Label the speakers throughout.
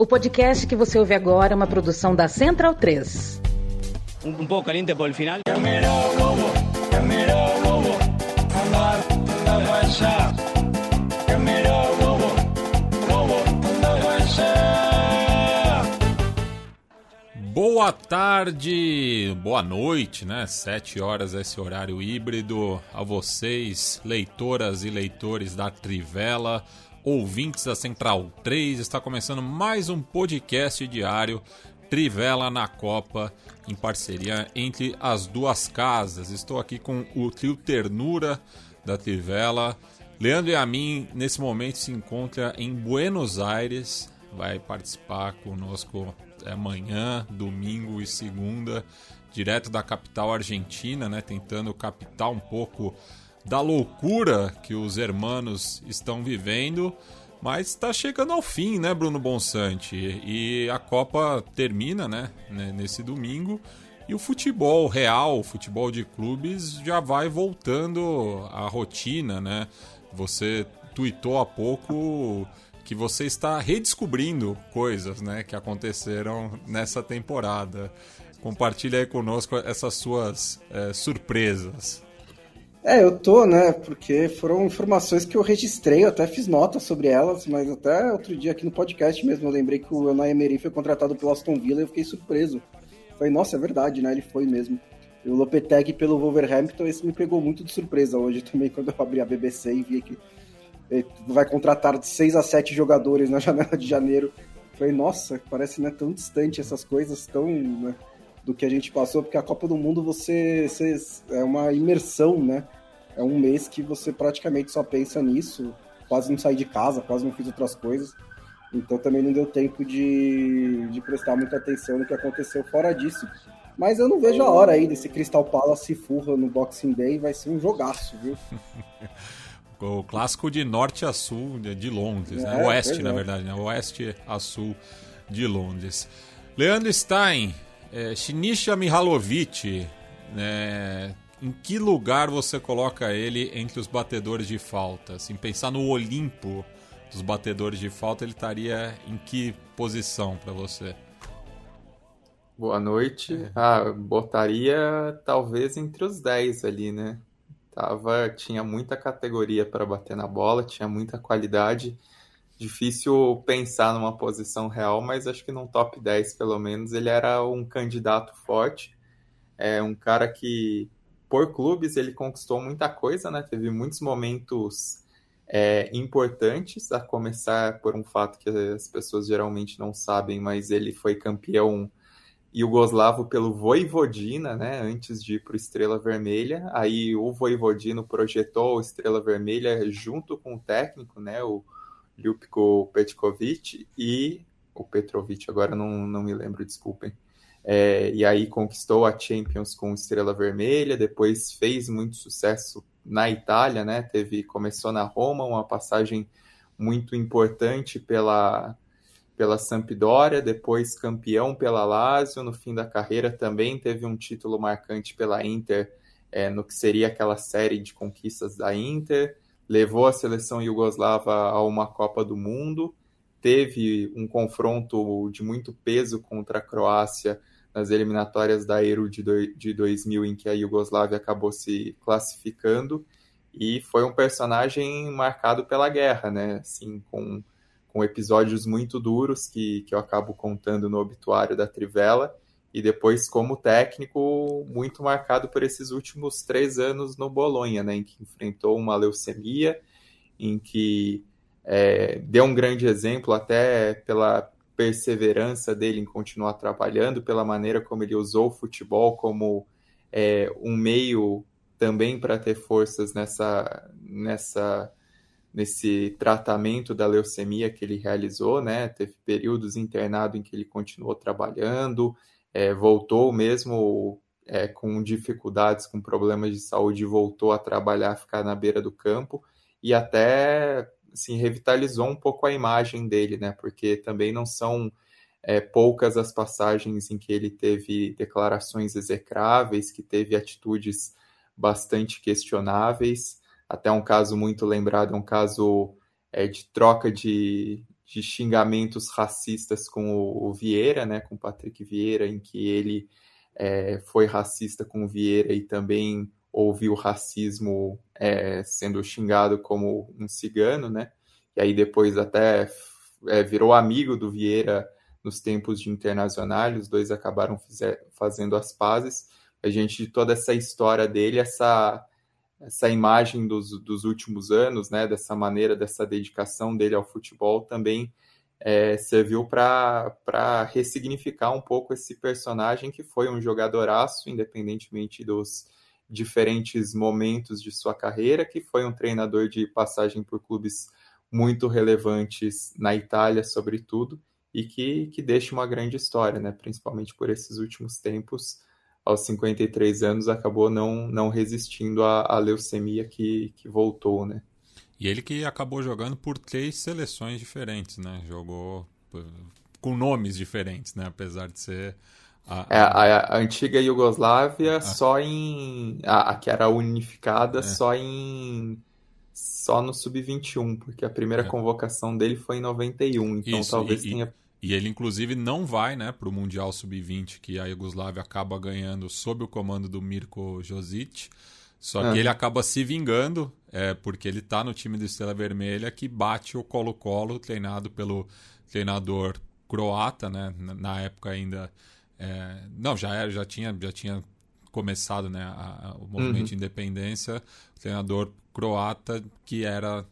Speaker 1: O podcast que você ouve agora é uma produção da Central 3.
Speaker 2: Un, poco caliente por el final.
Speaker 3: Boa tarde, boa noite, né? Sete horas esse horário híbrido a vocês, leitoras e leitores da Trivela, ouvintes da Central 3. Está começando mais um podcast diário Trivela na Copa, em parceria entre as duas casas. Estou aqui com o trio Ternura da Trivela. Leandro e a mim, nesse momento, se encontra em Buenos Aires. Vai participar conosco amanhã, domingo e segunda, direto da capital argentina, né, tentando captar um pouco da loucura que os hermanos estão vivendo. Mas está chegando ao fim, né, Bruno Bonsante? E a Copa termina, né, nesse domingo. E o futebol real, o futebol de clubes, já vai voltando à rotina, né? Você tweetou há pouco que você está redescobrindo coisas né, que aconteceram nessa temporada. Compartilha aí conosco essas suas é, surpresas.
Speaker 4: É, eu tô, né? Porque foram informações que eu registrei, eu até fiz nota sobre elas, mas até outro dia aqui no podcast mesmo eu lembrei que o Unai Emery foi contratado pelo Aston Villa e eu fiquei surpreso. Falei, nossa, é verdade, né? Ele foi mesmo. E o Lopetegui pelo Wolverhampton, esse me pegou muito de surpresa hoje também, quando eu abri a BBC e vi que vai contratar de 6 a 7 jogadores na janela de janeiro. Falei, nossa, parece né, tão distante essas coisas, tão né, do que a gente passou, porque a Copa do Mundo você, você é uma imersão, né? É um mês que você praticamente só pensa nisso, quase não sai de casa, quase não fiz outras coisas. Então também não deu tempo de, de prestar muita atenção no que aconteceu fora disso. Mas eu não vejo a hora aí desse Crystal Palace furra no Boxing Day, vai ser um jogaço, viu?
Speaker 3: O clássico de norte a sul de Londres, né? é, né? Oeste, na verdade, né? Oeste a sul de Londres. Leandro Stein, é, Shinisha Mihalovic, né? em que lugar você coloca ele entre os batedores de falta? Assim, pensar no Olimpo dos batedores de falta, ele estaria em que posição para você?
Speaker 5: Boa noite. É. Ah, botaria talvez entre os 10 ali, né? Tava, tinha muita categoria para bater na bola, tinha muita qualidade. Difícil pensar numa posição real, mas acho que num top 10 pelo menos ele era um candidato forte. É um cara que por clubes ele conquistou muita coisa, né? Teve muitos momentos é, importantes, a começar por um fato que as pessoas geralmente não sabem, mas ele foi campeão Yugoslavo pelo Voivodina, né, antes de ir para o Estrela Vermelha. Aí o Voivodino projetou o Estrela Vermelha junto com o técnico, né, o Ljupko Petkovic e o Petrovic, agora não, não me lembro, desculpem. É, e aí conquistou a Champions com Estrela Vermelha, depois fez muito sucesso na Itália, né? Teve começou na Roma, uma passagem muito importante pela pela Sampdoria, depois campeão pela Lazio, no fim da carreira também teve um título marcante pela Inter, é, no que seria aquela série de conquistas da Inter, levou a seleção iugoslava a uma Copa do Mundo, teve um confronto de muito peso contra a Croácia nas eliminatórias da Euro de, do, de 2000, em que a Iugoslávia acabou se classificando, e foi um personagem marcado pela guerra, né? Assim, com com episódios muito duros que, que eu acabo contando no obituário da Trivela, e depois como técnico muito marcado por esses últimos três anos no Bolonha, né, em que enfrentou uma leucemia, em que é, deu um grande exemplo até pela perseverança dele em continuar trabalhando, pela maneira como ele usou o futebol como é, um meio também para ter forças nessa, nessa nesse tratamento da leucemia que ele realizou, né? Teve períodos internado em que ele continuou trabalhando, é, voltou mesmo é, com dificuldades, com problemas de saúde, voltou a trabalhar, ficar na beira do campo e até assim, revitalizou um pouco a imagem dele, né? Porque também não são é, poucas as passagens em que ele teve declarações execráveis, que teve atitudes bastante questionáveis até um caso muito lembrado, é um caso é, de troca de, de xingamentos racistas com o, o Vieira, né, com o Patrick Vieira, em que ele é, foi racista com o Vieira e também ouviu racismo é, sendo xingado como um cigano, né? E aí depois até é, virou amigo do Vieira nos tempos de internacional, os dois acabaram fizer, fazendo as pazes. A gente, toda essa história dele, essa essa imagem dos, dos últimos anos, né, dessa maneira, dessa dedicação dele ao futebol, também é, serviu para ressignificar um pouco esse personagem que foi um jogadoraço, independentemente dos diferentes momentos de sua carreira, que foi um treinador de passagem por clubes muito relevantes na Itália, sobretudo, e que, que deixa uma grande história, né, principalmente por esses últimos tempos aos 53 anos, acabou não, não resistindo à, à leucemia que, que voltou, né?
Speaker 3: E ele que acabou jogando por três seleções diferentes, né? Jogou com nomes diferentes, né? Apesar de ser
Speaker 5: a, a... É, a, a antiga Iugoslávia ah. só em a, a, que era unificada é. só em só no sub-21, porque a primeira é. convocação dele foi em 91, então Isso, talvez
Speaker 3: e,
Speaker 5: tenha
Speaker 3: e ele, inclusive, não vai né, para o Mundial Sub-20, que a Iugoslávia acaba ganhando sob o comando do Mirko Josic. Só que ele acaba se vingando, é, porque ele está no time do Estrela Vermelha, que bate o Colo-Colo, treinado pelo treinador croata, né? Na época ainda. É, não, já, era, já, tinha, já tinha começado né, a, a, o movimento uhum. de independência. O treinador croata que era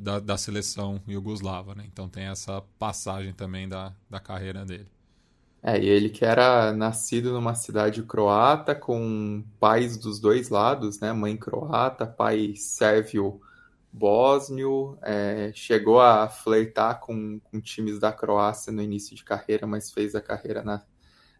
Speaker 3: da, da seleção iugoslava, né? Então tem essa passagem também da, da carreira dele.
Speaker 5: É, e ele que era nascido numa cidade croata com pais dos dois lados, né? Mãe croata, pai sérvio bósnio, é, chegou a flertar com, com times da Croácia no início de carreira, mas fez a carreira na,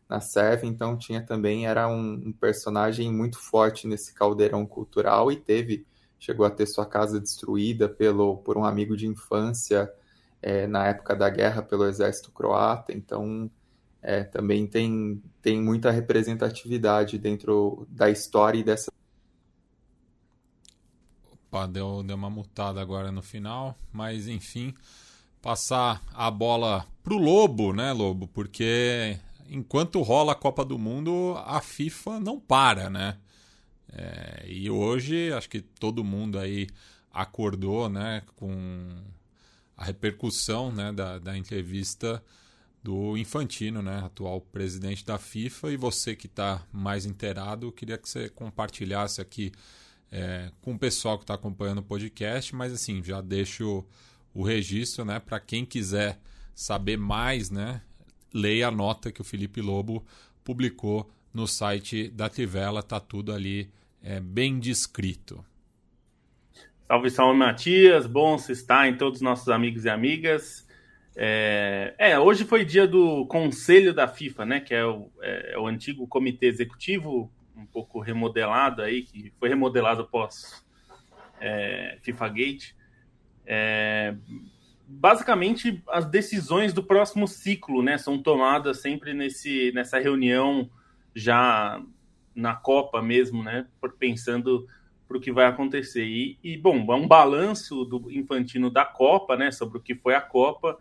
Speaker 5: na Sérvia, então tinha também, era um, um personagem muito forte nesse caldeirão cultural e teve chegou a ter sua casa destruída pelo, por um amigo de infância é, na época da guerra pelo exército croata. Então, é, também tem, tem muita representatividade dentro da história e dessa.
Speaker 3: Opa, deu, deu uma mutada agora no final, mas enfim, passar a bola pro Lobo, né, Lobo? Porque enquanto rola a Copa do Mundo, a FIFA não para, né? É, e hoje acho que todo mundo aí acordou né, com a repercussão né, da, da entrevista do Infantino, né, atual presidente da FIFA. E você que está mais inteirado, queria que você compartilhasse aqui é, com o pessoal que está acompanhando o podcast, mas assim, já deixo o registro né, para quem quiser saber mais, né, leia a nota que o Felipe Lobo publicou no site da Tivela, tá tudo ali é, bem descrito.
Speaker 6: Salve, salve, Matias. Bom se está em todos os nossos amigos e amigas. É, é, hoje foi dia do Conselho da FIFA, né? Que é o, é, é o antigo comitê executivo, um pouco remodelado aí, que foi remodelado após é, FIFA Gate. É, basicamente, as decisões do próximo ciclo, né? São tomadas sempre nesse, nessa reunião já na Copa mesmo, né? Pensando para o que vai acontecer. E, e, bom, é um balanço do Infantino da Copa, né? Sobre o que foi a Copa.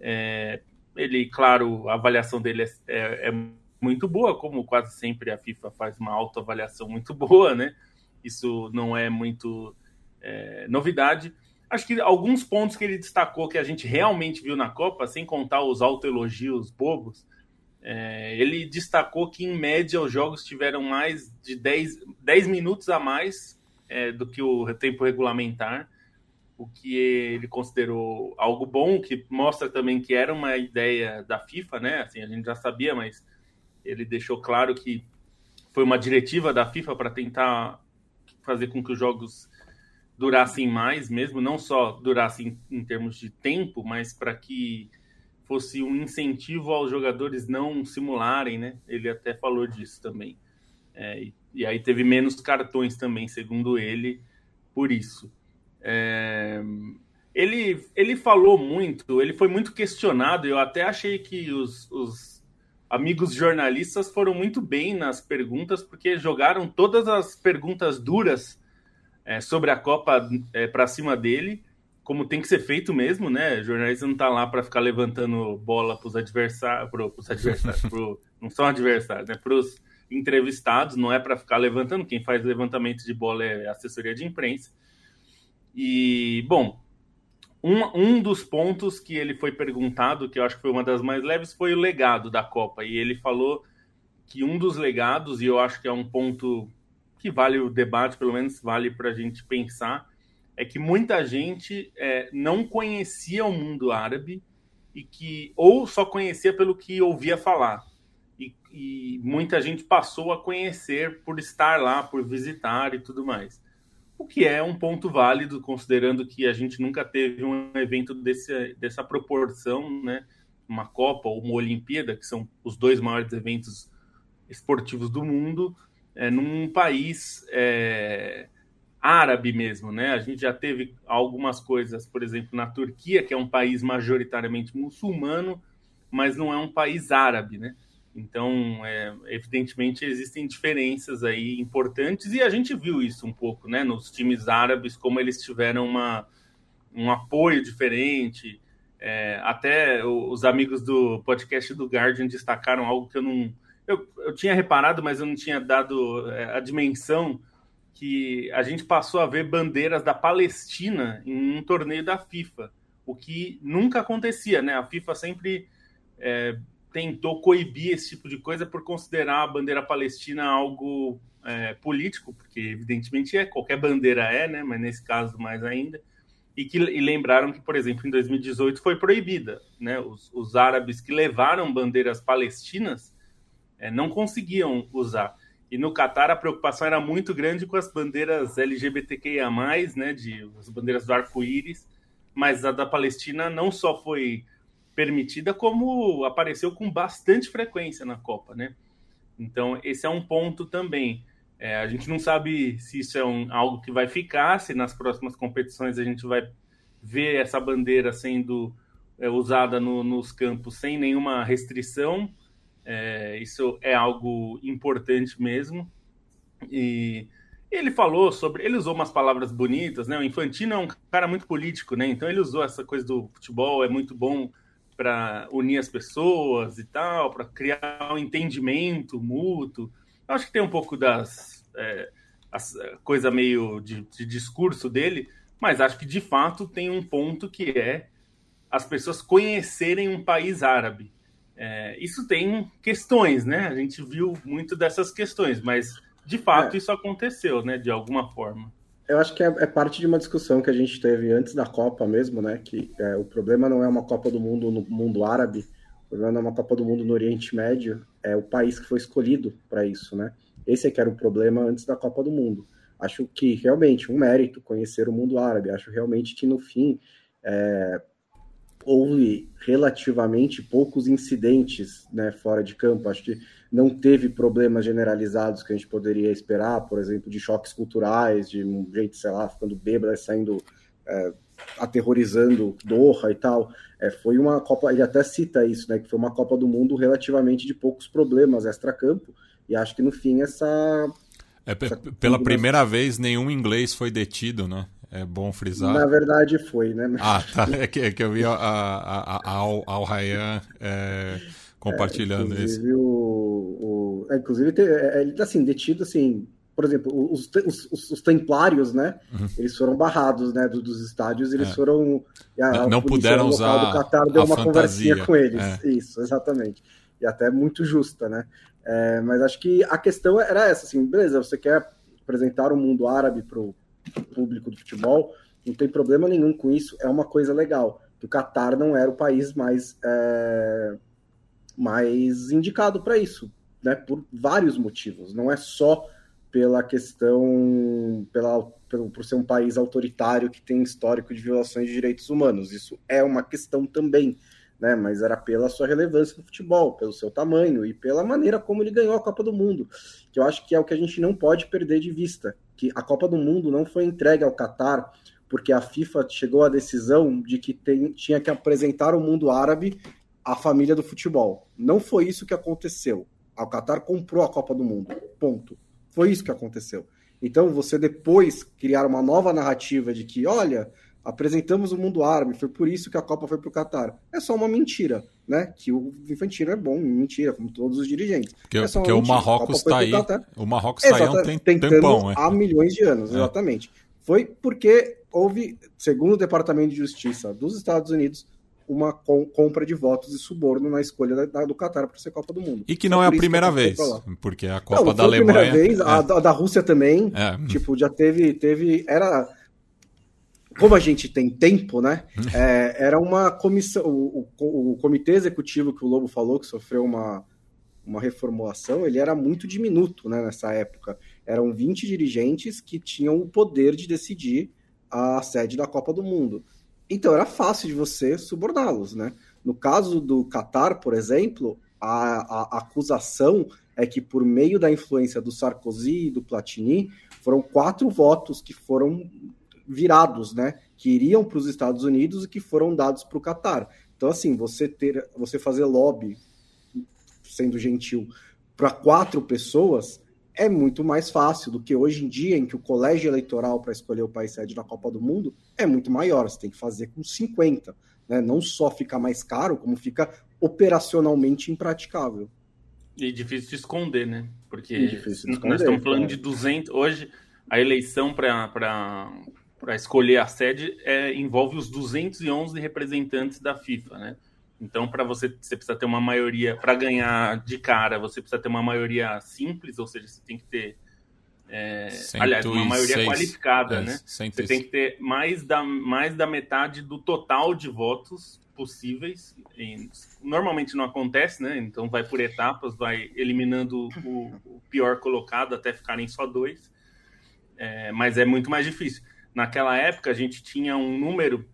Speaker 6: É, ele, claro, a avaliação dele é, é, é, muito boa, como quase sempre a FIFA faz uma autoavaliação muito boa, né? Isso não é muito é, novidade. Acho que alguns pontos que ele destacou que a gente realmente viu na Copa, sem contar os autoelogios bobos, é, ele destacou que, em média, os jogos tiveram mais de 10, 10 minutos a mais é, do que o tempo regulamentar, o que ele considerou algo bom, que mostra também que era uma ideia da FIFA, né? Assim, a gente já sabia, mas ele deixou claro que foi uma diretiva da FIFA para tentar fazer com que os jogos durassem mais, mesmo não só durassem em termos de tempo, mas para que fosse um incentivo aos jogadores não simularem, né? Ele até falou disso também. É, e, e, aí teve menos cartões também, segundo ele, por isso. É, ele, ele falou muito, ele foi muito questionado. Eu até achei que os, os amigos jornalistas foram muito bem nas perguntas, porque jogaram todas as perguntas duras é, sobre a Copa é, para cima dele como tem que ser feito mesmo, né? O jornalista não tá lá para ficar levantando bola para os adversários, pros adversários, pro, não são adversários, né? Para os entrevistados, não é para ficar levantando. Quem faz levantamento de bola é assessoria de imprensa. E, bom, um, um dos pontos que ele foi perguntado, que eu acho que foi uma das mais leves, foi o legado da Copa. E ele falou que um dos legados, e eu acho que é um ponto que vale o debate, pelo menos vale para a gente pensar, é que muita gente é, não conhecia o mundo árabe e que ou só conhecia pelo que ouvia falar e, e, muita gente passou a conhecer por estar lá, por visitar e tudo mais. O que é um ponto válido, considerando que a gente nunca teve um evento desse, dessa proporção, né? Uma Copa ou uma Olimpíada, que são os dois maiores eventos esportivos do mundo, é, num país é, árabe mesmo, né? A gente já teve algumas coisas, por exemplo, na Turquia, que é um país majoritariamente muçulmano, mas não é um país árabe, né? Então, é, evidentemente, existem diferenças aí importantes e a gente viu isso um pouco, né? Nos times árabes, como eles tiveram uma, um apoio diferente. É, até os amigos do podcast do Guardian destacaram algo que eu não... Eu, eu tinha reparado, mas eu não tinha dado é, a dimensão que a gente passou a ver bandeiras da Palestina em um torneio da FIFA, o que nunca acontecia, né? A FIFA sempre é, tentou coibir esse tipo de coisa por considerar a bandeira palestina algo é, político, porque evidentemente é, qualquer bandeira é, né? Mas nesse caso mais ainda. E que e lembraram que, por exemplo, em 2018 foi proibida, né? Os, os árabes que levaram bandeiras palestinas é, não conseguiam usar. E no Catar a preocupação era muito grande com as bandeiras LGBTQIA+, né, de as bandeiras do arco-íris, mas a da Palestina não só foi permitida, como apareceu com bastante frequência na Copa, né? Então esse é um ponto também. É, a gente não sabe se isso é um, algo que vai ficar, se nas próximas competições a gente vai ver essa bandeira sendo é, usada no, nos campos sem nenhuma restrição, é, isso é algo importante mesmo. E ele falou sobre. Ele usou umas palavras bonitas, né? O Infantino é um cara muito político, né? Então ele usou essa coisa do futebol, é muito bom para unir as pessoas e tal, para criar um entendimento mútuo. Eu acho que tem um pouco das. É, coisa meio de, de discurso dele, mas acho que de fato tem um ponto que é as pessoas conhecerem um país árabe. É, isso tem questões, né? A gente viu muito dessas questões, mas de fato é. isso aconteceu, né? De alguma forma.
Speaker 4: Eu acho que é, é, parte de uma discussão que a gente teve antes da Copa mesmo, né? Que é, o problema não é uma Copa do Mundo no mundo árabe, o problema não é uma Copa do Mundo no Oriente Médio, é o país que foi escolhido para isso, né? Esse é que era o problema antes da Copa do Mundo. Acho que realmente um mérito conhecer o mundo árabe. Acho realmente que no fim é, houve relativamente poucos incidentes né, fora de campo. Acho que não teve problemas generalizados que a gente poderia esperar, por exemplo, de choques culturais, de um jeito, sei lá, ficando bêbado, saindo é, aterrorizando Doha e tal. É, foi uma Copa, ele até cita isso, né, que foi uma Copa do Mundo relativamente de poucos problemas extra-campo, e acho que no fim essa.
Speaker 3: É, essa pela primeira vez, nenhum inglês foi detido, né? É bom frisar.
Speaker 4: Na verdade foi, né?
Speaker 3: Ah, tá. É que, é que eu vi a, a, a, Al, Al Rayyan é, compartilhando é,
Speaker 4: inclusive
Speaker 3: isso.
Speaker 4: O, o, é, inclusive, é, ele tá assim, detido assim. Por exemplo, os, os, os templários, né? Uhum. Eles foram barrados, né? Do, dos estádios, eles é. foram.
Speaker 3: A, não puderam usar.
Speaker 4: do Qatar deu uma fantasia. conversinha com eles. É. Isso, exatamente. E até muito justa, né? mas acho que a questão era essa, assim, beleza, você quer apresentar o mundo árabe pro público do futebol, não tem problema nenhum com isso, é uma coisa legal. O Qatar não era o país mais, é, mais indicado para isso, né? Por vários motivos. Não é só pela questão, pela, pelo, por ser um país autoritário que tem histórico de violações de direitos humanos. Isso é uma questão também. Né, mas era pela sua relevância no futebol, pelo seu tamanho e pela maneira como ele ganhou a Copa do Mundo, que eu acho que é o que a gente não pode perder de vista, que a Copa do Mundo não foi entregue ao Catar porque a FIFA chegou à decisão de que tem, tinha que apresentar o mundo árabe à família do futebol. Não foi isso que aconteceu. O Qatar comprou a Copa do Mundo. Ponto. Foi isso que aconteceu. Então, você depois criar uma nova narrativa de que, olha, apresentamos o mundo árabe, foi por isso que a Copa foi para o Catar. É só uma mentira, né? Que o Infantino é bom, mentira, como todos os dirigentes.
Speaker 3: Porque,
Speaker 4: é
Speaker 3: porque o Marrocos está aí, o Marrocos está aí há um tempão, é.
Speaker 4: há milhões de anos, é. exatamente. Foi porque houve, segundo o Departamento de Justiça dos Estados Unidos, uma com, compra de votos e suborno na escolha da, da, do Qatar para ser Copa do Mundo.
Speaker 3: E que não é a primeira vez, porque a Copa não, da Alemanha. A
Speaker 4: primeira vez, é. a, a, da Rússia também. É. Tipo, já teve, teve, era como a gente tem tempo, né? É, era uma comissão, o, o, o, comitê executivo que o Lobo falou que sofreu uma, uma reformulação, ele era muito diminuto, né? Nessa época, eram 20 dirigentes que tinham o poder de decidir a sede da Copa do Mundo. Então era fácil de você suborná-los, né? No caso do Qatar, por exemplo, a, a, acusação é que por meio da influência do Sarkozy e do Platini, foram quatro votos que foram virados, né? Que iriam para os Estados Unidos e que foram dados para o Qatar. Então, assim, você ter, você fazer lobby, sendo gentil, para quatro pessoas é muito mais fácil do que hoje em dia, em que o colégio eleitoral para escolher o país sede da Copa do Mundo é muito maior. Você tem que fazer com 50. Né? Não só fica mais caro, como fica operacionalmente impraticável.
Speaker 6: E difícil de esconder, né? Porque esconder, nós estamos falando é. de 200. Hoje, a eleição para escolher a sede é, envolve os 211 representantes da FIFA, né? Então, para você, você precisa ter uma maioria, para ganhar de cara, você precisa ter uma maioria simples, ou seja, você tem que ter. É, aliás, uma maioria qualificada, é, né? Você tem que ter mais da, mais da metade do total de votos possíveis. E, normalmente não acontece, né? Então vai por etapas, vai eliminando o, o pior colocado até ficarem só dois. É, mas é muito mais difícil. Naquela época a gente tinha um número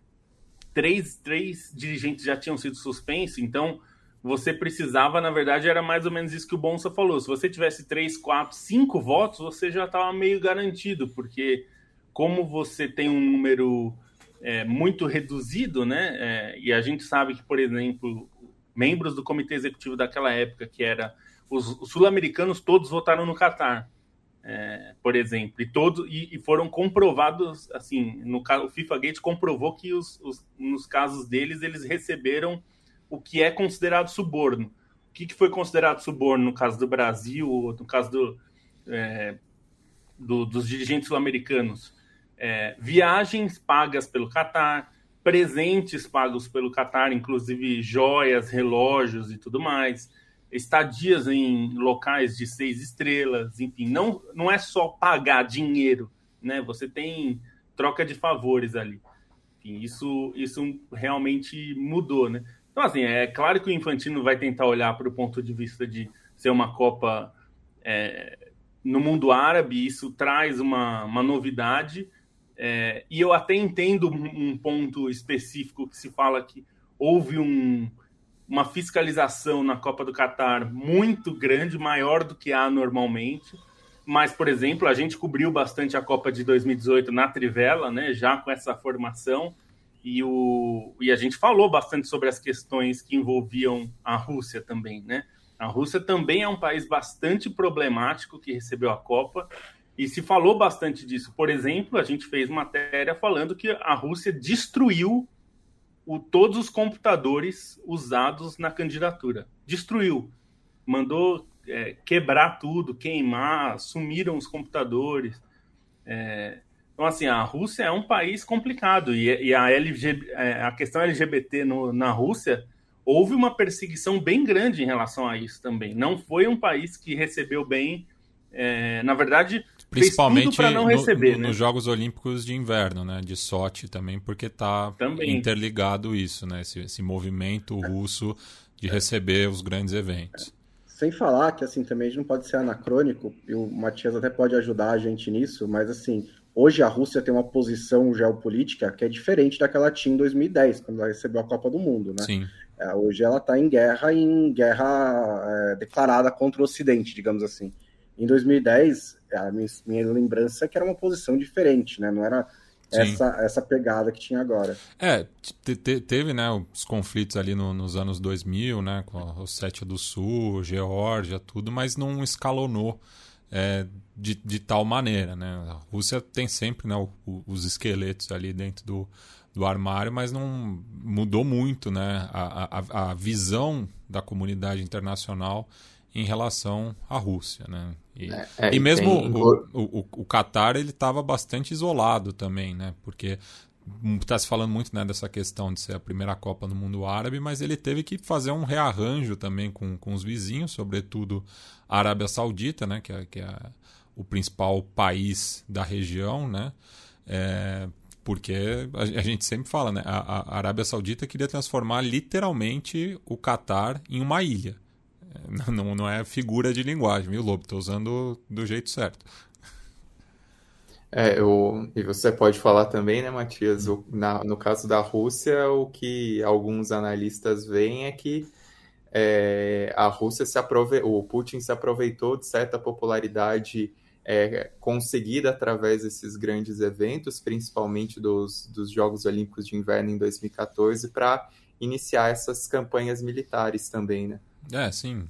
Speaker 6: três, três dirigentes já tinham sido suspensos, então você precisava, na verdade, era mais ou menos isso que o Bonsa falou. Se você tivesse três, quatro, cinco votos, você já estava meio garantido, porque como você tem um número é, muito reduzido, né? É, e a gente sabe que, por exemplo, membros do comitê executivo daquela época, que era os, os sul-americanos, todos votaram no Catar é, por exemplo, e, todo, e, e, foram comprovados, assim, no o FIFA Gate comprovou que os, os, nos casos deles eles receberam o que é considerado suborno. O que, que foi considerado suborno no caso do Brasil, no caso do, é, do dos dirigentes sul-americanos? É, viagens pagas pelo Catar, presentes pagos pelo Catar, inclusive joias, relógios e tudo mais estadias em locais de seis estrelas, enfim, não, não é só pagar dinheiro, né? Você tem troca de favores ali. Enfim, isso, isso realmente mudou, né? Então, assim, é claro que o Infantino vai tentar olhar para o ponto de vista de ser uma Copa é, no mundo árabe, isso traz uma, uma novidade, é, e eu até entendo um ponto específico que se fala que houve um, uma fiscalização na Copa do Catar muito grande, maior do que há normalmente. Mas, por exemplo, a gente cobriu bastante a Copa de 2018 na Trivela, né, já com essa formação, e, o, e a gente falou bastante sobre as questões que envolviam a Rússia também. Né? A Rússia também é um país bastante problemático que recebeu a Copa, e se falou bastante disso. Por exemplo, a gente fez matéria falando que a Rússia destruiu o, todos os computadores usados na candidatura. Destruiu. Mandou é, quebrar tudo, queimar, sumiram os computadores. É, então, assim, a Rússia é um país complicado e, e a, LG, é, a questão LGBT no, na Rússia houve uma perseguição bem grande em relação a isso também. Não foi um país que recebeu bem. É, na verdade,
Speaker 3: Principalmente para não receber, no, né? nos Jogos Olímpicos de Inverno, né? De Sochi também, porque está interligado isso, né? Esse, esse movimento russo de receber os grandes eventos.
Speaker 4: Sem falar que, assim, também a gente não pode ser anacrônico, e o Matias até pode ajudar a gente nisso, mas, assim, hoje a Rússia tem uma posição geopolítica que é diferente daquela tinha em 2010, quando ela recebeu a Copa do Mundo, né?
Speaker 3: Sim.
Speaker 4: É, hoje ela está em guerra, em guerra é, declarada contra o Ocidente, digamos assim. Em 2010, a minha, minha lembrança é que era uma posição diferente, né? Não era essa, essa pegada que tinha agora.
Speaker 3: É, te, te, teve né, os conflitos ali no, nos anos 2000, né, com a Ossétia do Sul, Geórgia, tudo, mas não escalonou é, de, de tal maneira. Né? A Rússia tem sempre né, o, o, os esqueletos ali dentro do, do armário, mas não mudou muito né, a, a, a visão da comunidade internacional em relação à Rússia, né? E, é, é, e mesmo tem... o, o, o Qatar ele estava bastante isolado também, né? Porque está se falando muito né, dessa questão de ser a primeira Copa no mundo árabe, mas ele teve que fazer um rearranjo também com, com os vizinhos, sobretudo a Arábia Saudita, né, que é, que é o principal país da região, né, é, porque a, a, gente sempre fala, né, a, a, Arábia Saudita queria transformar literalmente o Catar em uma ilha. Não, não é figura de linguagem, viu, Lobo? Estou usando do jeito certo.
Speaker 5: É, eu, e você pode falar também, né, Matias? O, na, no caso da Rússia, o que alguns analistas veem é que é, a Rússia se aprove... o Putin se aproveitou de certa popularidade é, conseguida através desses grandes eventos, principalmente dos, dos Jogos Olímpicos de Inverno em 2014, para iniciar essas campanhas militares também, né?
Speaker 3: É, sim.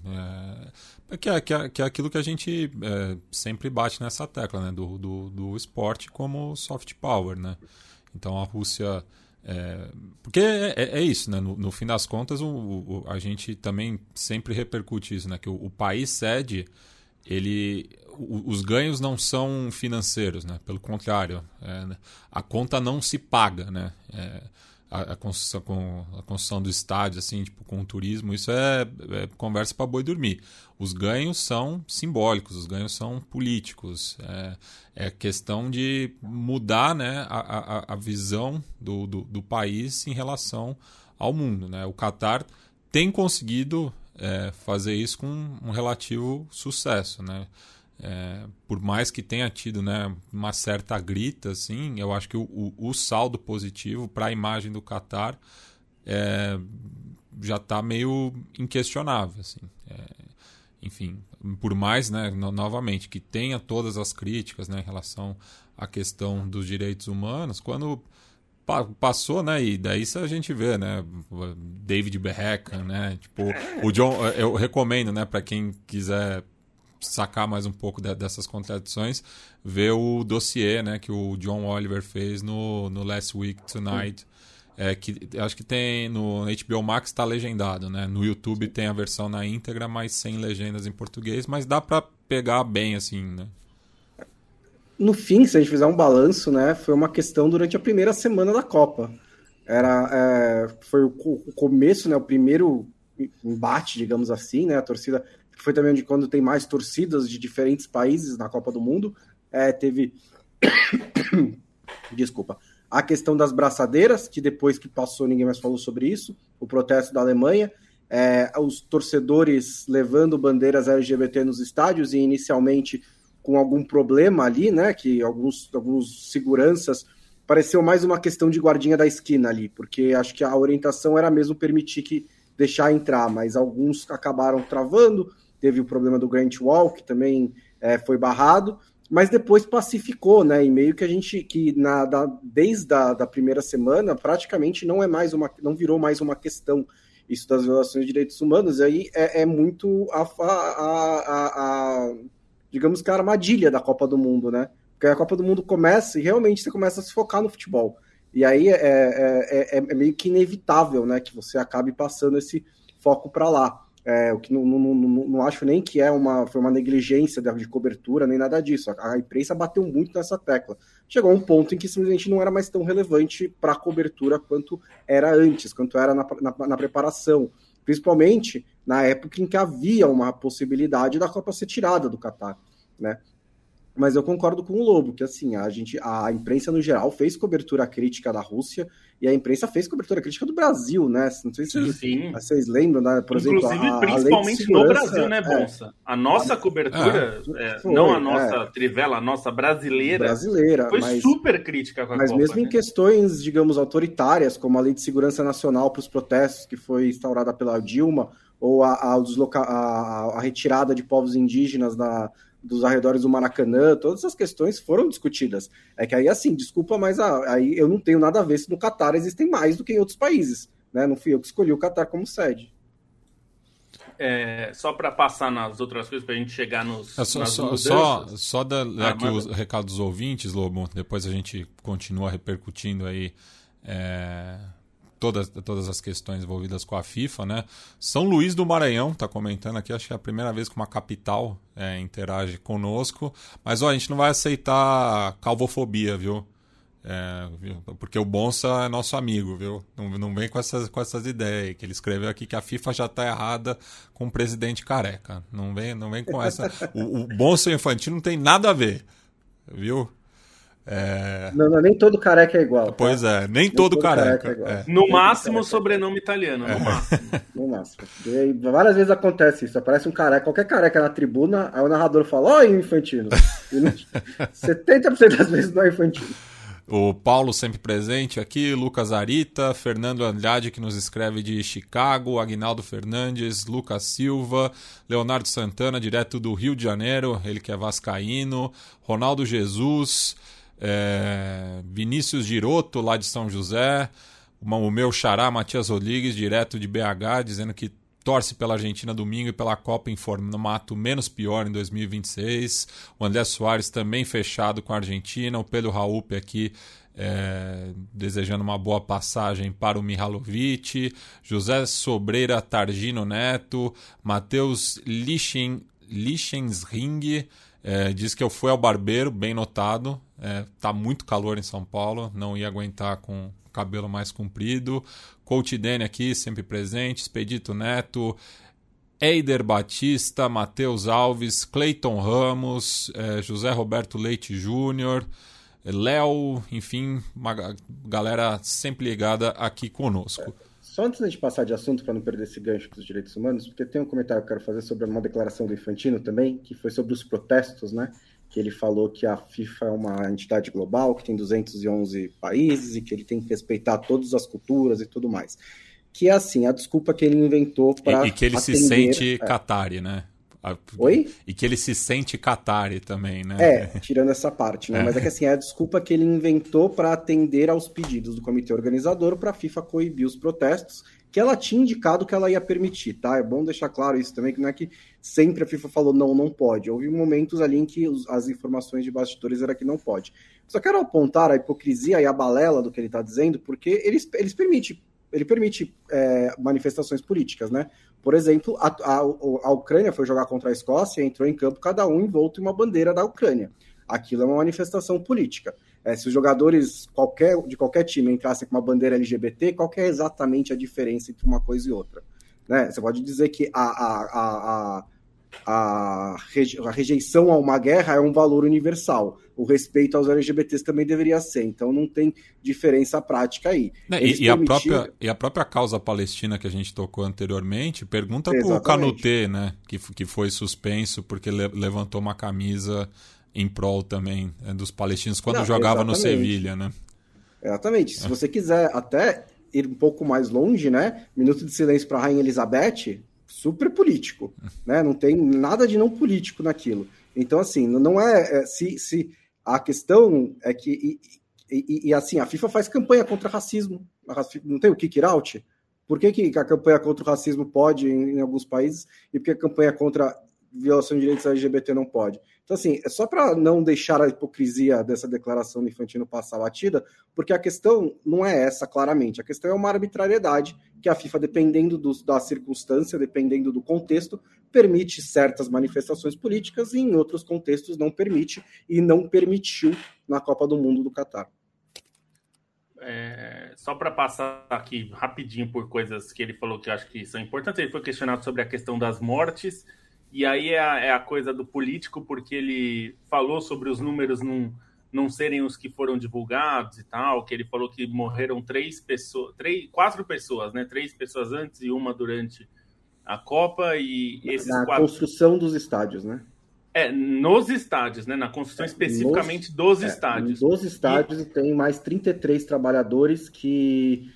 Speaker 3: É, que, é, que, é, que é aquilo que a gente é, sempre bate nessa tecla, né? Do, do, do esporte como soft power, né? Então a Rússia. É, porque é, é, é, isso, né? No, no, fim das contas, o, o, a gente também sempre repercute isso, né? Que o, o país sede, ele, os ganhos não são financeiros, né? Pelo contrário, é, a conta não se paga, né? É, a, a, construção, com, a construção do estádio, assim, tipo, com o turismo, isso é, é conversa para boi dormir. Os ganhos são simbólicos, os ganhos são políticos. É, é questão de mudar né, a, a, a visão do, do, do, país em relação ao mundo. Né? O Qatar tem conseguido é, fazer isso com um relativo sucesso. Né? É, por mais que tenha tido né, uma certa grita, assim, eu acho que o, o, o saldo positivo para a imagem do Qatar é, já está meio inquestionável. Assim. É, enfim, por mais, né, no, novamente, que tenha todas as críticas né, em relação à questão dos direitos humanos, quando passou, né? E daí a gente vê, né? David Beckham, né? Tipo, o John, eu recomendo, né, para quem quiser sacar mais um pouco de, dessas contradições, ver o dossiê né, que o John Oliver fez no, no Last Week Tonight. É, que acho que tem no HBO Max está legendado, né? No YouTube tem a versão na íntegra, mas sem legendas em português, mas dá para pegar bem assim, né?
Speaker 4: No fim, se a gente fizer um balanço, né, foi uma questão durante a primeira semana da Copa. Era, é, foi o, o, começo, né, o primeiro embate, digamos assim, né? A torcida que foi também onde quando tem mais torcidas de diferentes países na Copa do Mundo, é, teve. Desculpa. A questão das braçadeiras, que depois que passou ninguém mais falou sobre isso, o protesto da Alemanha, é, os torcedores levando bandeiras LGBT nos estádios e inicialmente com algum problema ali, né? Que alguns, alguns seguranças pareceu mais uma questão de guardinha da esquina ali, porque acho que a orientação era mesmo permitir que deixar entrar, mas alguns acabaram travando, teve o problema do Grant Wall, que também é, foi barrado, mas depois pacificou, né? E meio que a gente que na, da, desde a da primeira semana praticamente não é mais uma, não virou mais uma questão isso das violações de direitos humanos. Aí é, é muito a, a, a, a, digamos que a armadilha da Copa do Mundo, né? Porque a Copa do Mundo começa e realmente você começa a se focar no futebol. E aí é, é, é, é meio que inevitável, né? Que você acabe passando esse foco para lá. É, o que não, não, não, não, acho nem que é uma, foi uma negligência de cobertura, nem nada disso. A, a imprensa bateu muito nessa tecla. Chegou a um ponto em que simplesmente não era mais tão relevante para a cobertura quanto era antes, quanto era na, na, na, preparação. Principalmente na época em que havia uma possibilidade da Copa ser tirada do Catar. Né? Mas eu concordo com o Lobo, que assim, a gente, a imprensa no geral fez cobertura crítica da Rússia e a imprensa fez cobertura crítica do Brasil, né? Não sei se vocês, Sim. vocês lembram, né? Por
Speaker 6: Inclusive,
Speaker 4: exemplo,
Speaker 6: a, principalmente a no Brasil, né, é. Bonsa? É. A nossa cobertura, é, foi, não a nossa é. trivela, a nossa brasileira,
Speaker 4: brasileira
Speaker 6: foi
Speaker 4: mas,
Speaker 6: super crítica com a
Speaker 4: Mas
Speaker 6: Copa,
Speaker 4: mesmo
Speaker 6: né?
Speaker 4: em questões, digamos, autoritárias, como a Lei de Segurança Nacional para os protestos, que foi instaurada pela Dilma, ou a, a, a, a retirada de povos indígenas da dos arredores do Maracanã, todas essas questões foram discutidas. É que aí, assim, desculpa, mas ah, aí eu não tenho nada a ver se no Catar existem mais do que em outros países. Né? Não fui eu que escolhi o Catar como sede.
Speaker 6: É, só para passar nas outras coisas, para a gente chegar nos.
Speaker 3: É só, só, só, só dar ah, aqui o recado dos ouvintes, Lobo, depois a gente continua repercutindo aí é, todas, todas as questões envolvidas com a FIFA, né? São Luís do Maranhão está comentando aqui, acho que é a primeira vez que uma capital é, interage conosco. Mas ó, a gente não vai aceitar calvofobia, viu? É, porque o Bonsa é nosso amigo, viu? Não, não vem com essas, com essas ideias que ele escreveu aqui que a FIFA já está errada com o presidente careca. Não vem, não vem com essa. O, o Bonsa e o Infantino não tem nada a ver, viu?
Speaker 4: É... Não, não, nem todo careca é igual. Tá?
Speaker 3: Pois é, nem, nem todo, todo, careca. careca
Speaker 6: é no máximo, sobrenome italiano, no é. máximo.
Speaker 4: No máximo. E várias vezes acontece isso. Aparece um careca, qualquer careca na tribuna, aí o narrador fala, ó, Infantino. 70% das vezes não é Infantino.
Speaker 3: O Paulo sempre presente aqui, Lucas Arita, Fernando Andrade que nos escreve de Chicago, Agnaldo Fernandes, Lucas Silva, Leonardo Santana, direto do Rio de Janeiro, ele que é vascaíno, Ronaldo Jesus, é, Vinícius Giroto, lá de São José, o meu xará Matias Rodrigues, direto de BH, dizendo que torce pela Argentina domingo e pela Copa em formato menos pior em 2026. O André Soares também fechado com a Argentina. O Pedro Raup aqui é, desejando uma boa passagem para o Mihalovic. José Sobreira Targino Neto. Matheus Lichen, Lichensring é, diz que eu fui ao barbeiro, bem notado. É, tá muito calor em São Paulo, não ia aguentar com cabelo mais comprido. Coach Dene aqui, sempre presente. Expedito Neto. Eider Batista, Matheus Alves, Cleiton Ramos, é, José Roberto Leite Júnior, Léo, enfim, uma galera sempre ligada aqui conosco.
Speaker 4: Só antes de passar de assunto, para não perder esse gancho com os direitos humanos, porque tem um comentário que eu quero fazer sobre uma declaração do Infantino também, que foi sobre os protestos, né? Que ele falou que a FIFA é uma entidade global, que tem 211 países e que ele tem que respeitar todas as culturas e tudo mais. Que é assim, a desculpa que ele inventou para.
Speaker 3: E, e, que ele atender, se sente é. Qatari, né?
Speaker 4: Oi?
Speaker 3: E que ele se sente Qatari também, né?
Speaker 4: É, tirando essa parte, né? É. Mas é que assim, é a desculpa que ele inventou para atender aos pedidos do comitê organizador para a FIFA coibir os protestos, que ela tinha indicado que ela ia permitir, tá? É bom deixar claro isso também, que não é que sempre a FIFA falou não, não pode. Houve momentos ali em que as informações de bastidores era que não pode. Só quero apontar a hipocrisia e a balela do que ele está dizendo, porque eles, eles permitem ele permite é, manifestações políticas, né? Por exemplo, a, a, a, Ucrânia foi jogar contra a Escócia, entrou em campo cada um envolto em uma bandeira da Ucrânia. Aquilo é uma manifestação política. É, se os jogadores qualquer, de qualquer time entrassem com uma bandeira LGBT, qual é exatamente a diferença entre uma coisa e outra? Né? Você pode dizer que a, a, a a, rejeição a uma guerra é um valor universal. O respeito aos LGBTs também deveria ser. Então não tem diferença prática aí.
Speaker 3: É, e, e, a própria, e a própria causa palestina que a gente tocou anteriormente, pergunta para o Canutê, né? Que, que foi suspenso porque le, levantou uma camisa em prol também né, dos palestinos quando não, jogava exatamente. no Sevilha, né?
Speaker 4: Exatamente. Se é. você quiser até ir um pouco mais longe, né? Minuto de silêncio para a Rainha Elizabeth, super político, né? Não tem nada de não político naquilo. Então, assim, não é, é se, se a questão é que e, e, e, assim a FIFA faz campanha contra racismo, não tem o kick out. Por que, que a campanha contra o racismo pode em, em alguns países e por que a campanha contra violação de direitos LGBT não pode. Então, assim, é só para não deixar a hipocrisia dessa declaração do Infantino passar batida, porque a questão não é essa, claramente. A questão é uma arbitrariedade que a FIFA, dependendo do, da circunstância, dependendo do contexto, permite certas manifestações políticas e em outros contextos não permite e não permitiu na Copa do Mundo do Catar.
Speaker 6: É, só para passar aqui rapidinho por coisas que ele falou que eu acho que são importantes, ele foi questionado sobre a questão das mortes e aí é a, é a, coisa do político, porque ele falou sobre os números não, não serem os que foram divulgados e tal, que ele falou que morreram três pessoas, três, quatro pessoas, né? Três pessoas antes e uma durante a Copa e esses
Speaker 4: Na
Speaker 6: quatro...
Speaker 4: construção dos estádios, né?
Speaker 6: É, nos estádios, né? Na construção é, especificamente nos, dos é, estádios.
Speaker 4: Dos estádios e... tem mais 33 trabalhadores que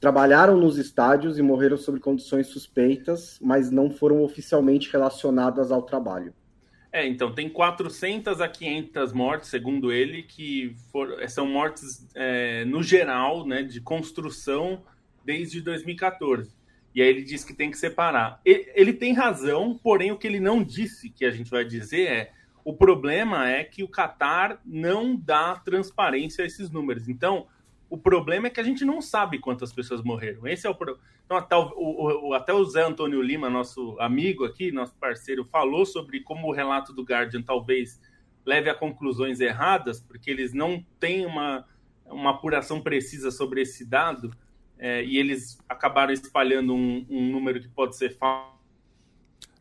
Speaker 4: trabalharam nos estádios e morreram sob condições suspeitas, mas não foram oficialmente relacionadas ao trabalho.
Speaker 6: É, então tem 400 a 500 mortes, segundo ele, que for, são mortes é, no geral, né, de construção desde 2014. E aí ele diz que tem que separar. Ele, ele tem razão, porém o que ele não disse, que a gente vai dizer é o problema é que o Qatar não dá transparência a esses números. Então, o problema é que a gente não sabe quantas pessoas morreram. Esse é o problema. Então, até o, o, até o Zé Antônio Lima, nosso amigo aqui, nosso parceiro, falou sobre como o relato do Guardian talvez leve a conclusões erradas, porque eles não têm uma, uma apuração precisa sobre esse dado, é, e eles acabaram espalhando um, um número que pode ser falso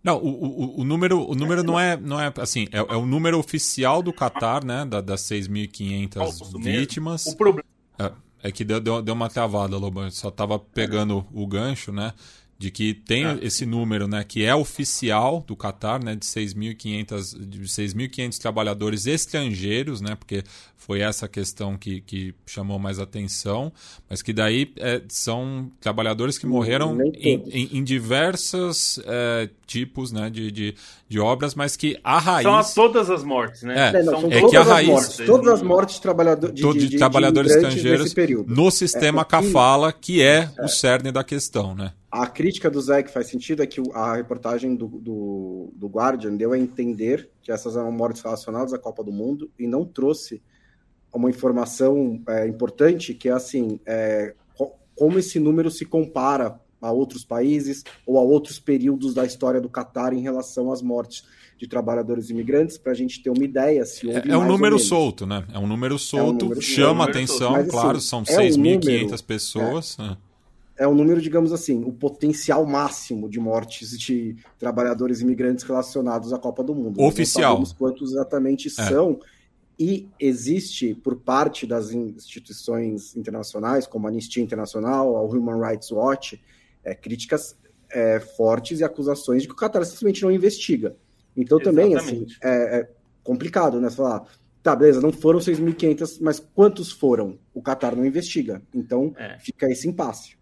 Speaker 3: não, o, o, o, número, o número não é, não é assim, é, é o número oficial do Qatar, né? Da, das 6.500 vítimas. O problema. É, é que deu, deu, deu uma travada, Lobo. Só tava pegando o gancho, né? de que tem é. esse número, né, que é oficial do Qatar, né, de 6.500 trabalhadores estrangeiros, né, porque foi essa questão que, que chamou mais atenção, mas que daí é, são trabalhadores que morreram em, em, em diversos é, tipos, né, de, de, de, obras, mas que a raiz...
Speaker 6: São as, todas as mortes, né?
Speaker 3: É, não, é que a raiz...
Speaker 4: Mortes, todas as mortes de, trabalhador, de, de, de
Speaker 3: trabalhadores estrangeiros no sistema é, Kafala, que é, o cerne da questão, né?
Speaker 4: A crítica do Zé que faz sentido é que a reportagem do, do, do, Guardian deu a entender que essas eram mortes relacionadas à Copa do Mundo e não trouxe uma informação é, importante que é assim, é, como esse número se compara a outros países ou a outros períodos da história do Catar em relação às mortes de trabalhadores imigrantes, para a gente ter uma ideia se
Speaker 3: houve É, é um número solto, né? É um número solto, é um número chama atenção, mas, claro, assim, são é 6.500 um pessoas. É
Speaker 4: é o número, digamos assim, o potencial máximo de mortes de trabalhadores imigrantes relacionados à Copa do Mundo.
Speaker 3: Oficial. Não
Speaker 4: sabemos quantos exatamente é. são. E existe, por parte das instituições internacionais, como a Anistia Internacional, a Human Rights Watch, é, críticas é, fortes e acusações de que o Qatar simplesmente não investiga. Então também, assim, é, é complicado, né? Falar, tá, beleza, não foram 6.500, mas quantos foram? O Qatar não investiga. Então é. fica esse impasse.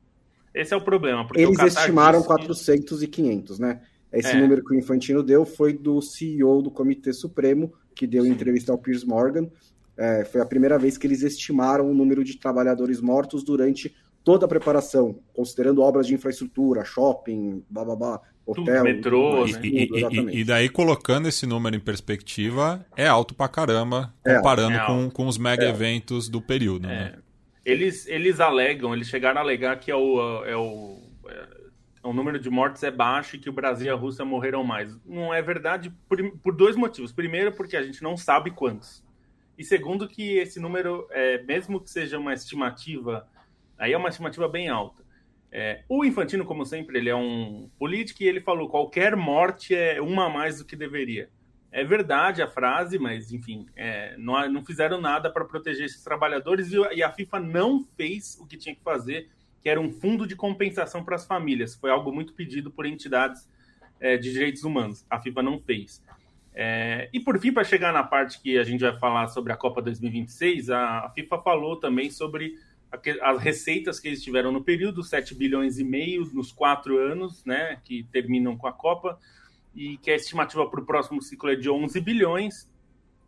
Speaker 6: Esse é o problema.
Speaker 4: Eles o estimaram disse... 400 e 500, né? Esse é. número que o Infantino deu foi do CEO do Comitê Supremo, que deu Sim. entrevista ao Piers Morgan. É, foi a primeira vez que eles estimaram o número de trabalhadores mortos durante toda a preparação, considerando obras de infraestrutura, shopping, blá, blá, blá hotel,
Speaker 6: metrô,
Speaker 3: né? e, e, e, daí colocando esse número em perspectiva, é alto pra caramba, é comparando é com, com os mega é. eventos do período, né?
Speaker 6: É. Eles, eles alegam, eles chegaram a alegar que é o, é o, é, o número de mortes é baixo e que o Brasil e a Rússia morreram mais. Não é verdade por, por dois motivos. Primeiro, porque a gente não sabe quantos. E segundo, que esse número, é, mesmo que seja uma estimativa, aí é uma estimativa bem alta. É, o Infantino, como sempre, ele é um político e ele falou qualquer morte é uma a mais do que deveria. É verdade a frase, mas enfim, é, não, não, fizeram nada para proteger esses trabalhadores e, e, a FIFA não fez o que tinha que fazer, que era um fundo de compensação para as famílias. Foi algo muito pedido por entidades é, de direitos humanos. A FIFA não fez. É, e por fim, para chegar na parte que a gente vai falar sobre a Copa 2026, a, a FIFA falou também sobre as receitas que eles tiveram no período, 7 bilhões e meio nos quatro anos, né, que terminam com a Copa e que a estimativa para o próximo ciclo é de 11 bilhões.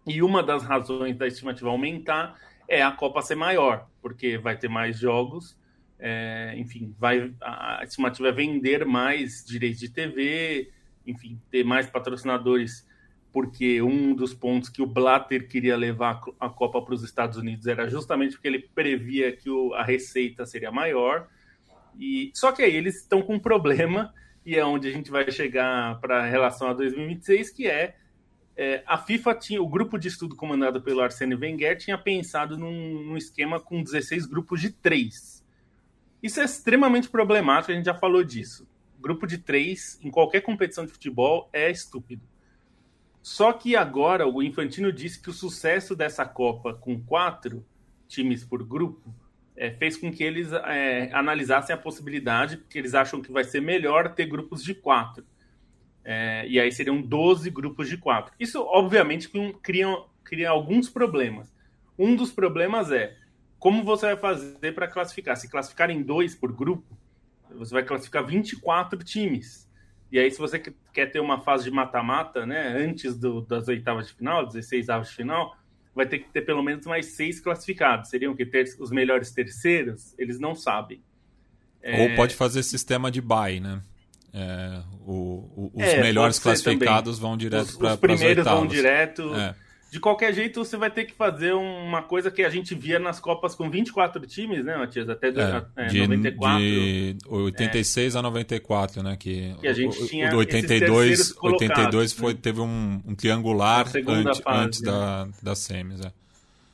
Speaker 6: E uma das razões da estimativa aumentar é a Copa ser maior, porque vai ter mais jogos, é, enfim, vai, a estimativa é vender mais direitos de TV, enfim, ter mais patrocinadores, porque um dos pontos que o Blatter queria levar a Copa para os Estados Unidos era justamente porque ele previa que o, a receita seria maior. E só que aí eles estão com um problema e é onde a gente vai chegar para relação a 2026, que é, é, a FIFA tinha, o grupo de estudo comandado pelo Arsene Wenger tinha pensado num, num, esquema com 16 grupos de três. Isso é extremamente problemático, a gente já falou disso. Grupo de três em qualquer competição de futebol é estúpido. Só que agora o Infantino disse que o sucesso dessa Copa com quatro times por grupo é, fez com que eles é, analisassem a possibilidade, porque eles acham que vai ser melhor ter grupos de quatro. É, e aí seriam 12 grupos de quatro. Isso, obviamente, cria, cria alguns problemas. Um dos problemas é como você vai fazer para classificar. Se classificar em dois por grupo, você vai classificar 24 times. E aí, se você quer ter uma fase de mata-mata, né, antes do, das oitavas de final, 16 avos de final, vai ter que ter pelo menos mais seis classificados. Seriam que ter os melhores terceiros? Eles não sabem.
Speaker 3: É... Ou pode fazer sistema de buy, né? É, o, o, os é, melhores classificados também. vão direto para
Speaker 6: os primeiros vão direto. De qualquer jeito, você vai ter que fazer uma coisa que a gente via nas Copas com 24 times, né, Matias? Até do, é, é, de, 94.
Speaker 3: De 86 é. a 94, né? Que, que a gente o, tinha. O 82, 82 foi, teve um, um triangular antes, fase, antes né? da, das semis. É.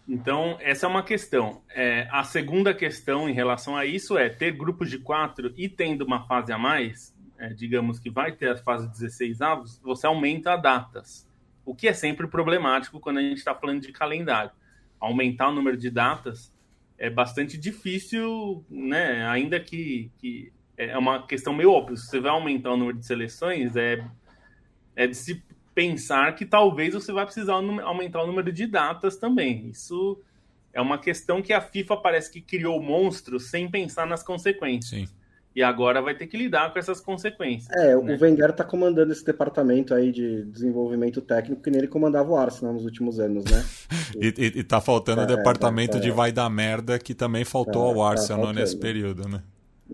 Speaker 6: Então, essa é uma questão. É, a segunda questão em relação a isso é ter grupos de quatro e tendo uma fase a mais, é, digamos que vai ter a fase 16 avos, você aumenta datas o que é sempre problemático quando a gente está falando de calendário. Aumentar o número de datas é bastante difícil, né? Ainda que, que é uma questão meio óbvia. Se você vai aumentar o número de seleções, é, é de se pensar que talvez você vai precisar aumentar o número de datas também. Isso é uma questão que a FIFA parece que criou monstros sem pensar nas consequências. Sim e agora vai ter que lidar com essas consequências.
Speaker 4: É, né? o Wenger está comandando esse departamento aí de desenvolvimento técnico que nele comandava o Arsenal nos últimos anos, né?
Speaker 3: e, e, e tá faltando é, o departamento é, de vai dar merda que também faltou é, ao Arsenal tá nesse período, né?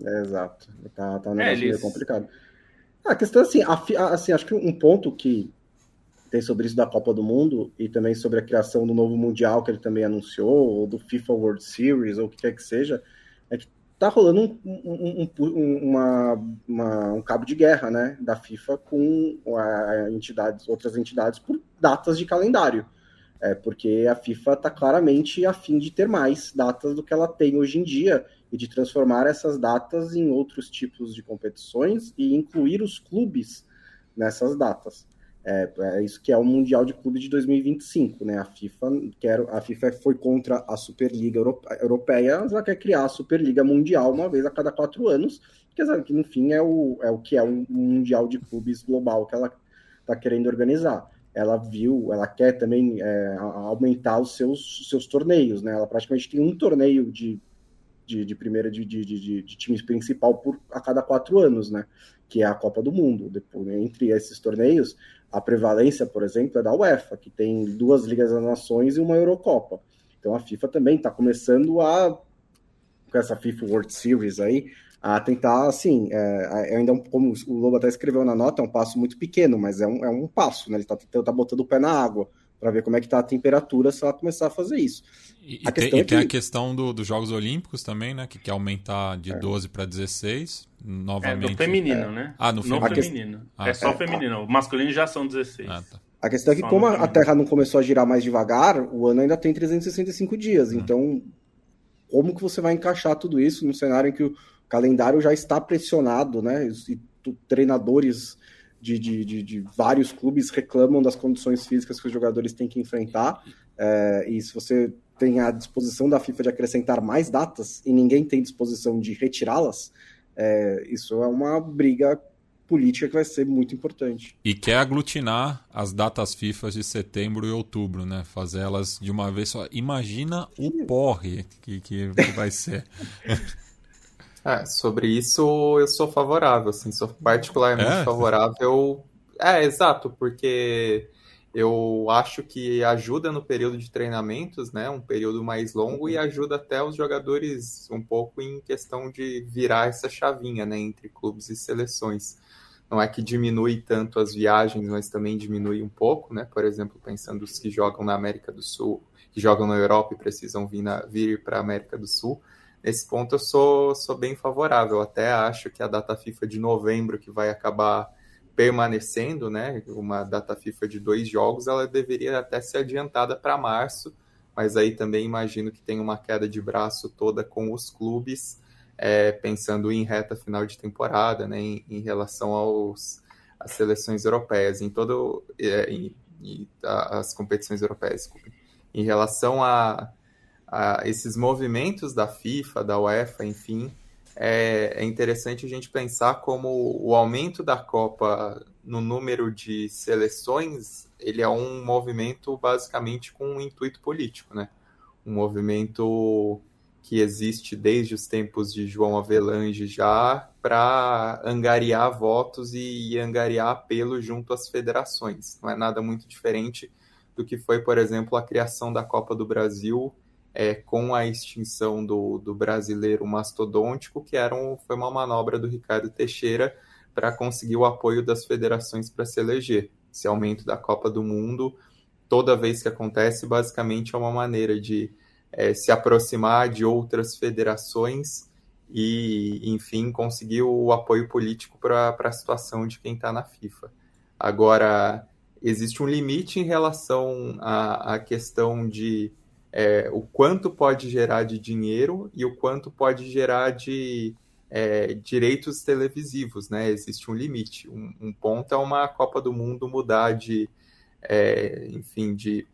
Speaker 4: É, exato. Tá, tá um é, negócio meio complicado. Ah, a questão é assim, a, assim, acho que um ponto que tem sobre isso da Copa do Mundo e também sobre a criação do novo Mundial que ele também anunciou, ou do FIFA World Series, ou o que quer que seja, é que tá rolando um, um, um, uma, uma, um cabo de guerra, né, da FIFA com a entidades, outras entidades por datas de calendário. É, porque a FIFA está claramente a fim de ter mais datas do que ela tem hoje em dia e de transformar essas datas em outros tipos de competições e incluir os clubes nessas datas. É, é, isso que é o Mundial de Clube de 2025, né? A FIFA quer, a FIFA foi contra a Superliga Europeia, ela quer criar a Superliga Mundial uma vez a cada quatro anos, que, que no fim é o, é o que é um Mundial de Clubes global que ela está querendo organizar. Ela viu, ela quer também é, aumentar os seus, seus torneios, né? Ela praticamente tem um torneio de, de, de primeira de, de, de, de times principal por a cada quatro anos, né? Que é a Copa do Mundo. Depois, entre esses torneios, a prevalência, por exemplo, é da UEFA, que tem duas Ligas das Nações e uma Eurocopa. Então a FIFA também está começando a, com essa FIFA World Series aí, a tentar, assim, é ainda, um, como o Lobo até escreveu na nota, é um passo muito pequeno, mas é um, é um passo, né? Ele está tá botando o pé na água para ver como é que está a temperatura se ela começar a fazer isso.
Speaker 3: E, a tem, e é tem a questão do, dos Jogos Olímpicos também, né? Que quer aumentar de é. 12 para 16, novamente. É,
Speaker 6: do feminino, né?
Speaker 3: Ah, no,
Speaker 6: no feminino. Ah, é só é. feminino. O masculino já são 16. Ah, tá.
Speaker 4: A questão é que, só como a Terra não começou a girar mais devagar, o ano ainda tem 365 dias. Hum. Então, como que você vai encaixar tudo isso num cenário em que o calendário já está pressionado, né? E treinadores de, de, de, de, vários clubes reclamam das condições físicas que os jogadores têm que enfrentar. É, e se você tem a disposição da FIFA de acrescentar mais datas e ninguém tem disposição de retirá-las, é, isso é uma briga política que vai ser muito importante.
Speaker 3: E quer aglutinar as datas FIFA de setembro e outubro, né? Fazer elas de uma vez só. Imagina o porre que, que, que vai ser.
Speaker 5: É, sobre isso eu sou favorável, assim, sou particularmente é? favorável. É, exato, porque eu acho que ajuda no período de treinamentos, né? Um período mais longo e ajuda até os jogadores um pouco em questão de virar essa chavinha, né? Entre clubes e seleções. Não é que diminui tanto as viagens, mas também diminui um pouco, né? Por exemplo, pensando os que jogam na América do Sul, que jogam na Europa e precisam vir, na, vir para a América do Sul nesse ponto eu sou, sou bem favorável. Até acho que a data FIFA de novembro, que vai acabar permanecendo, né, uma data FIFA de dois jogos, ela deveria até ser adiantada para março, mas aí também imagino que tem uma queda de braço toda com os clubes, é, pensando em reta final de temporada, né, em, em relação aos às seleções europeias, em todo é, em, em, as competições europeias. Em relação a esses movimentos da FIFA, da UEFA, enfim, é, é, interessante a gente pensar como o aumento da Copa no número de seleções, ele é um movimento basicamente com um intuito político, né? Um movimento que existe desde os tempos de João Avelange já para angariar votos e angariar apelo junto às federações. Não é nada muito diferente do que foi, por exemplo, a criação da Copa do Brasil é, com a extinção do, do brasileiro mastodôntico, que era um, foi uma manobra do Ricardo Teixeira para conseguir o apoio das federações para se eleger. Esse aumento da Copa do Mundo, toda vez que acontece, basicamente é uma maneira de é, se aproximar de outras federações e, enfim, conseguir o apoio político para a situação de quem está na FIFA. Agora, existe um limite em relação à, à questão de é, o quanto pode gerar de dinheiro e o quanto pode gerar de é, direitos televisivos, né? Existe um limite. Um, um, ponto é uma Copa do Mundo mudar de, é, enfim, de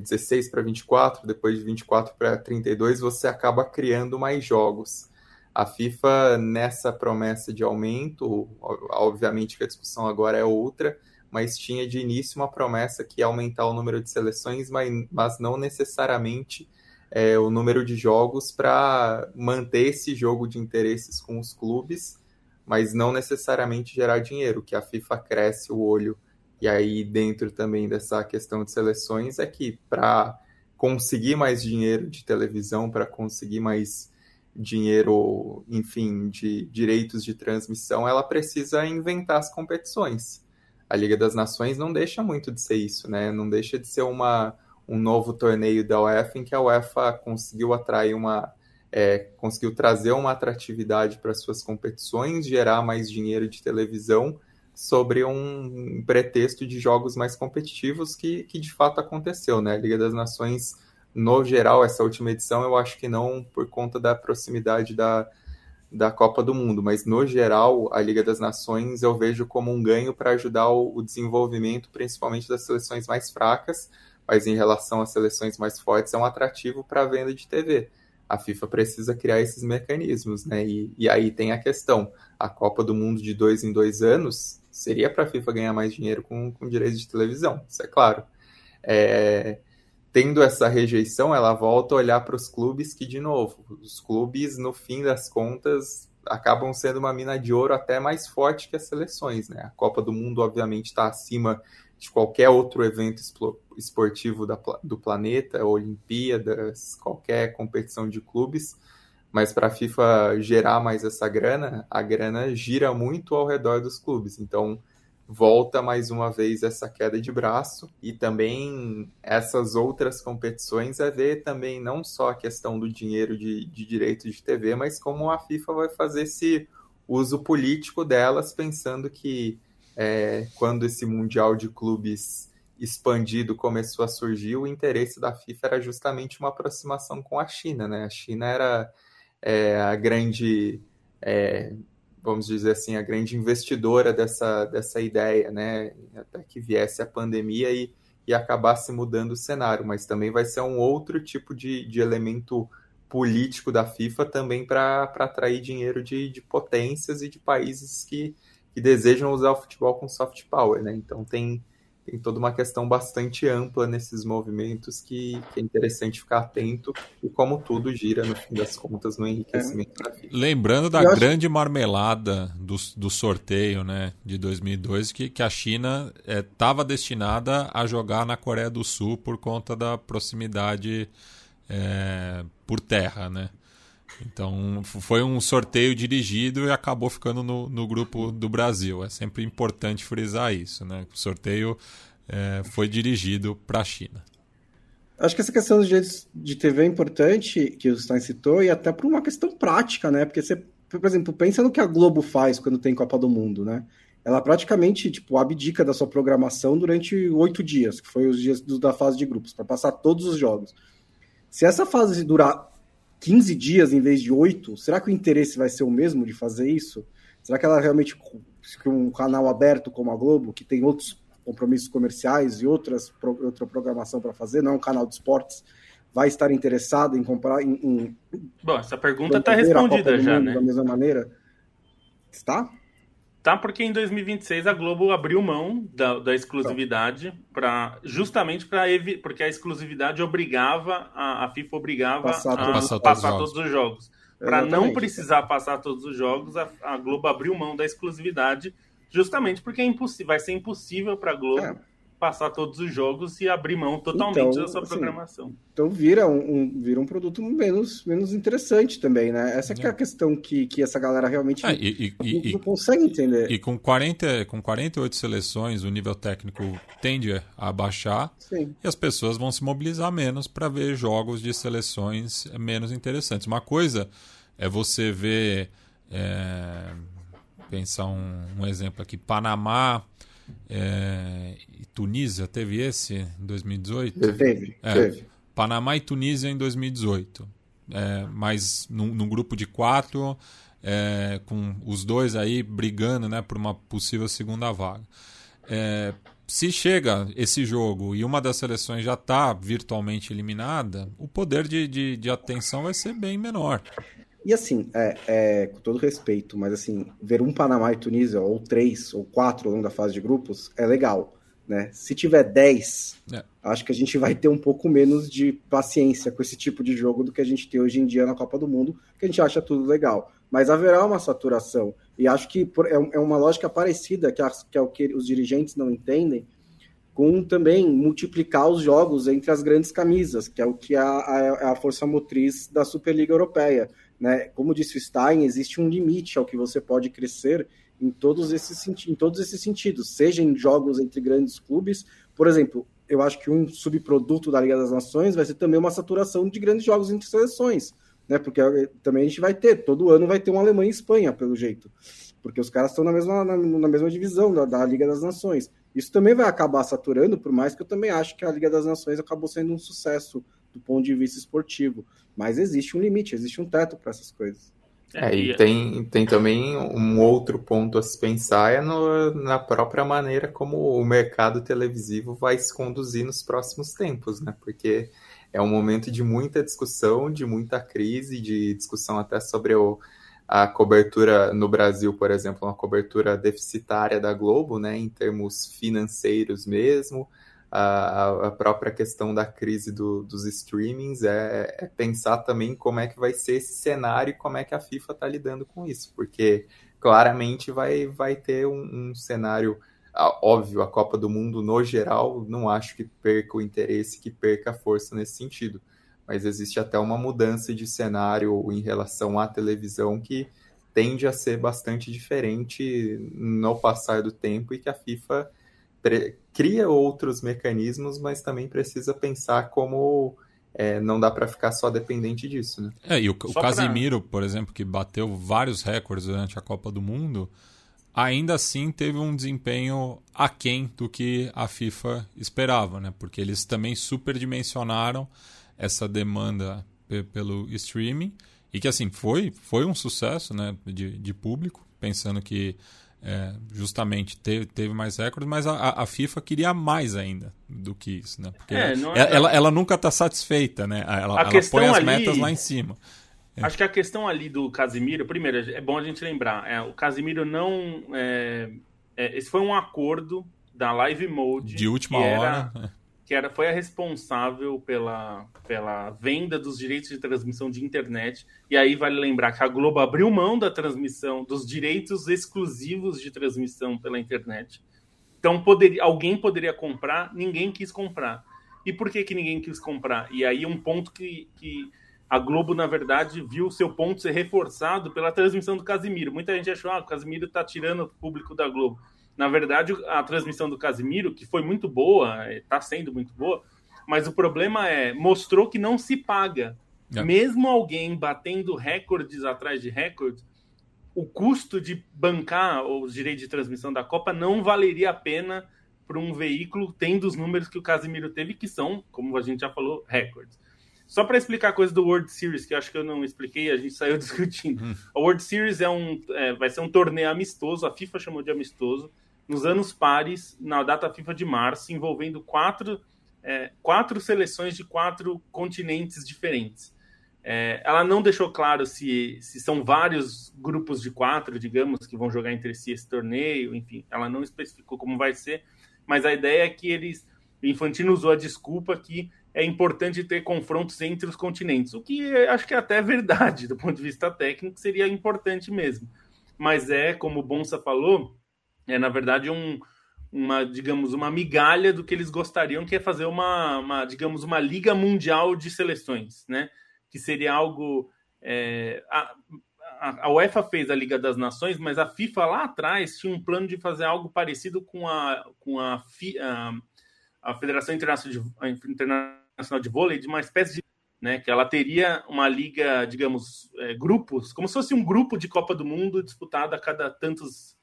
Speaker 5: 16 para 24, depois de 24 para 32, você acaba criando mais jogos. A FIFA, nessa promessa de aumento, obviamente que a discussão agora é outra, mas tinha de início uma promessa que ia aumentar o número de seleções, mas, mas não necessariamente é, o número de jogos para manter esse jogo de interesses com os clubes, mas não necessariamente gerar dinheiro, que a FIFA cresce o olho. E aí, dentro também dessa questão de seleções, é que para conseguir mais dinheiro de televisão, para conseguir mais dinheiro, enfim, de direitos de transmissão, ela precisa inventar as competições a Liga das Nações não deixa muito de ser isso, né? Não deixa de ser uma, um novo torneio da UEFA em que a UEFA conseguiu atrair uma. É, conseguiu trazer uma atratividade para suas competições, gerar mais dinheiro de televisão sobre um pretexto de jogos mais competitivos que, que de fato aconteceu, né? A Liga das Nações, no geral, essa última edição, eu acho que não por conta da proximidade da, da Copa do Mundo, mas no geral a Liga das Nações eu vejo como um ganho para ajudar o, desenvolvimento, principalmente das seleções mais fracas, mas em relação às seleções mais fortes é um atrativo para a venda de TV. A FIFA precisa criar esses mecanismos, né? E, e aí tem a questão: a Copa do Mundo de dois em dois anos seria para a FIFA ganhar mais dinheiro com, com direitos de televisão, isso é claro. É, tendo essa rejeição, ela volta a olhar para os clubes que, de novo, os clubes, no fim das contas, acabam sendo uma mina de ouro até mais forte que as seleções, né? A Copa do Mundo, obviamente, está acima de qualquer outro evento esportivo da, do planeta, Olimpíadas, qualquer competição de clubes, mas para a FIFA gerar mais essa grana, a grana gira muito ao redor dos clubes. Então, volta mais uma vez essa queda de braço e também essas outras competições é ver também não só a questão do dinheiro de, de direito de TV, mas como a FIFA vai fazer esse uso político delas, pensando que é, quando esse Mundial de Clubes expandido começou a surgir, o interesse da FIFA era justamente uma aproximação com a China, né? A China era é, a grande é, vamos dizer assim, a grande investidora dessa, dessa ideia, né? Até que viesse a pandemia e, e acabasse mudando o cenário, mas também vai ser um outro tipo de, de elemento político da FIFA também para atrair dinheiro de, de potências e de países que, que desejam usar o futebol com soft power, né? Então tem tem toda uma questão bastante ampla nesses movimentos que, que, é interessante ficar atento e como tudo gira, no fim das contas, no enriquecimento é. da vida.
Speaker 3: Lembrando da grande marmelada do, do sorteio né, de 2002, que, que a China estava é, destinada a jogar na Coreia do Sul por conta da proximidade é, por terra, né? Então foi um sorteio dirigido e acabou ficando no, no grupo do Brasil. É sempre importante frisar isso, né? O sorteio é, foi dirigido para a China.
Speaker 4: Acho que essa questão dos direitos de TV é importante, que o Stein citou, e até por uma questão prática, né? Porque você, por exemplo, pensa no que a Globo faz quando tem Copa do Mundo, né? Ela praticamente, tipo, abdica da sua programação durante oito dias, que foi os dias da fase de grupos, para passar todos os jogos. Se essa fase durar 15 dias em vez de 8, será que o interesse vai ser o mesmo de fazer isso? Será que ela realmente, um canal aberto como a Globo, que tem outros compromissos comerciais e outras, outra programação para fazer, não é um canal de esportes, vai estar interessado em comprar. Em, em
Speaker 6: Bom, essa pergunta está respondida já, né?
Speaker 4: Da mesma maneira. Está?
Speaker 6: Tá, porque em 2026 a Globo abriu mão da, da exclusividade para justamente para porque a exclusividade obrigava a, a FIFA obrigava passar, a passar, passar todos, todos, os jogos. Para não precisar passar todos os jogos, a, a, Globo abriu mão da exclusividade justamente porque é impossível, vai ser impossível para a Globo é. Passar todos os jogos e abrir mão totalmente então, da sua assim, programação.
Speaker 4: Então vira um, um, vira um produto menos, menos interessante também, né? Essa é, é a questão que, que essa galera realmente
Speaker 3: é, e, e,
Speaker 4: não, consegue entender.
Speaker 3: E com, 40, com 48 seleções, o nível técnico tende a baixar Sim. e as pessoas vão se mobilizar menos para ver jogos de seleções menos interessantes. Uma coisa é você ver... É, pensar um, um exemplo aqui, Panamá é, e Tunísia, teve esse em 2018?
Speaker 4: Teve, é, teve.
Speaker 3: Panamá e Tunísia em 2018. É, mas num, num, grupo de quatro, é, com os dois aí brigando né, por uma possível segunda vaga. É, se chega esse jogo e uma das seleções já está virtualmente eliminada, o poder de, de, de atenção vai ser bem menor.
Speaker 4: E assim, é, é, com todo respeito, mas assim, ver um Panamá e Tunísia, ou três, ou quatro ao longo da fase de grupos, é legal. Né? Se tiver dez, é. acho que a gente vai ter um pouco menos de paciência com esse tipo de jogo do que a gente tem hoje em dia na Copa do Mundo, que a gente acha tudo legal. Mas haverá uma saturação. E acho que é, é uma lógica parecida, que, que é o que os dirigentes não entendem, com também multiplicar os jogos entre as grandes camisas, que é o que é a, a, a força motriz da Superliga Europeia. Né? Como disse o Stein, existe um limite ao que você pode crescer em todos esses, em todos esses sentidos, seja em jogos entre grandes clubes. Por exemplo, eu acho que um subproduto da Liga das Nações vai ser também uma saturação de grandes jogos entre seleções, né? Porque também a gente vai ter, todo ano vai ter uma Alemanha e Espanha, pelo jeito. Porque os caras estão na mesma, na, na mesma divisão da, da, Liga das Nações. Isso também vai acabar saturando, por mais que eu também acho que a Liga das Nações acabou sendo um sucesso do ponto de vista esportivo. Mas existe um limite, existe um teto para essas coisas.
Speaker 5: É, e tem, tem também um outro ponto a se pensar é no, na própria maneira como o mercado televisivo vai se conduzir nos próximos tempos, né? Porque é um momento de muita discussão, de muita crise, de discussão até sobre o, a cobertura no Brasil, por exemplo, uma cobertura deficitária da Globo, né? Em termos financeiros mesmo a, a própria questão da crise do, dos streamings é, é, pensar também como é que vai ser esse cenário e como é que a FIFA está lidando com isso, porque claramente vai, vai ter um, um cenário óbvio, a Copa do Mundo no geral, não acho que perca o interesse, que perca a força nesse sentido. Mas existe até uma mudança de cenário em relação à televisão que tende a ser bastante diferente no passar do tempo e que a FIFA cria outros mecanismos, mas também precisa pensar como é, não dá para ficar só dependente disso. Né?
Speaker 3: É, e o, o Casimiro, pra... por exemplo, que bateu vários recordes durante a Copa do Mundo, ainda assim teve um desempenho aquém do que a FIFA esperava, né? porque eles também superdimensionaram essa demanda pelo streaming e que assim foi foi um sucesso né de, de público pensando que é, justamente teve, teve mais recordes, mas a, a, FIFA queria mais ainda do que isso, né? Porque é, ela, é... ela, ela, nunca está satisfeita, né? Ela, ela põe as ali... metas lá em cima.
Speaker 6: É. Acho que a questão ali do Casimiro, primeiro, é bom a gente lembrar, é, o Casimiro não. É, é, esse foi um acordo da Live Mode.
Speaker 3: De última hora.
Speaker 6: Era, que era, foi a responsável pela, pela venda dos direitos de transmissão de internet. E aí vale lembrar que a Globo abriu mão da transmissão, dos direitos exclusivos de transmissão pela internet. Então poderia, alguém poderia comprar, ninguém quis comprar. E por que, que ninguém quis comprar? E aí um ponto que, que a Globo, na verdade, viu seu ponto ser reforçado pela transmissão do Casimiro. Muita gente achou ah, o Casimiro está tirando o público da Globo. Na verdade, a transmissão do Casimiro, que foi muito boa, está sendo muito boa, mas o problema é, mostrou que não se paga. É. Mesmo alguém batendo recordes atrás de recordes, o custo de bancar os direitos de transmissão da Copa não valeria a pena para um veículo tendo os números que o Casimiro teve, que são, como a gente já falou, recordes. Só para explicar a coisa do World Series, que acho que eu não expliquei, a gente saiu discutindo. Hum. A World Series é um, é, vai ser um torneio amistoso, a FIFA chamou de amistoso, nos anos pares, na data FIFA de março, envolvendo quatro, é, quatro seleções de quatro continentes diferentes. É, ela não deixou claro se, se são vários grupos de quatro, digamos, que vão jogar entre si esse torneio, enfim, ela não especificou como vai ser, mas a ideia é que eles. O Infantino usou a desculpa que é importante ter confrontos entre os continentes, o que acho que é até verdade, do ponto de vista técnico, seria importante mesmo. Mas é, como o Bonsa falou, é na verdade um, uma, digamos, uma migalha do que eles gostariam, que é fazer uma, uma digamos, uma liga mundial de seleções, né? Que seria algo é, a, a, UEFA fez a Liga das Nações, mas a FIFA lá atrás tinha um plano de fazer algo parecido com a, com a, a, a Federação Internacional de, Internacional de Vôlei, de uma espécie de. Né, que ela teria uma liga, digamos, é, grupos, como se fosse um grupo de Copa do Mundo disputado a cada tantos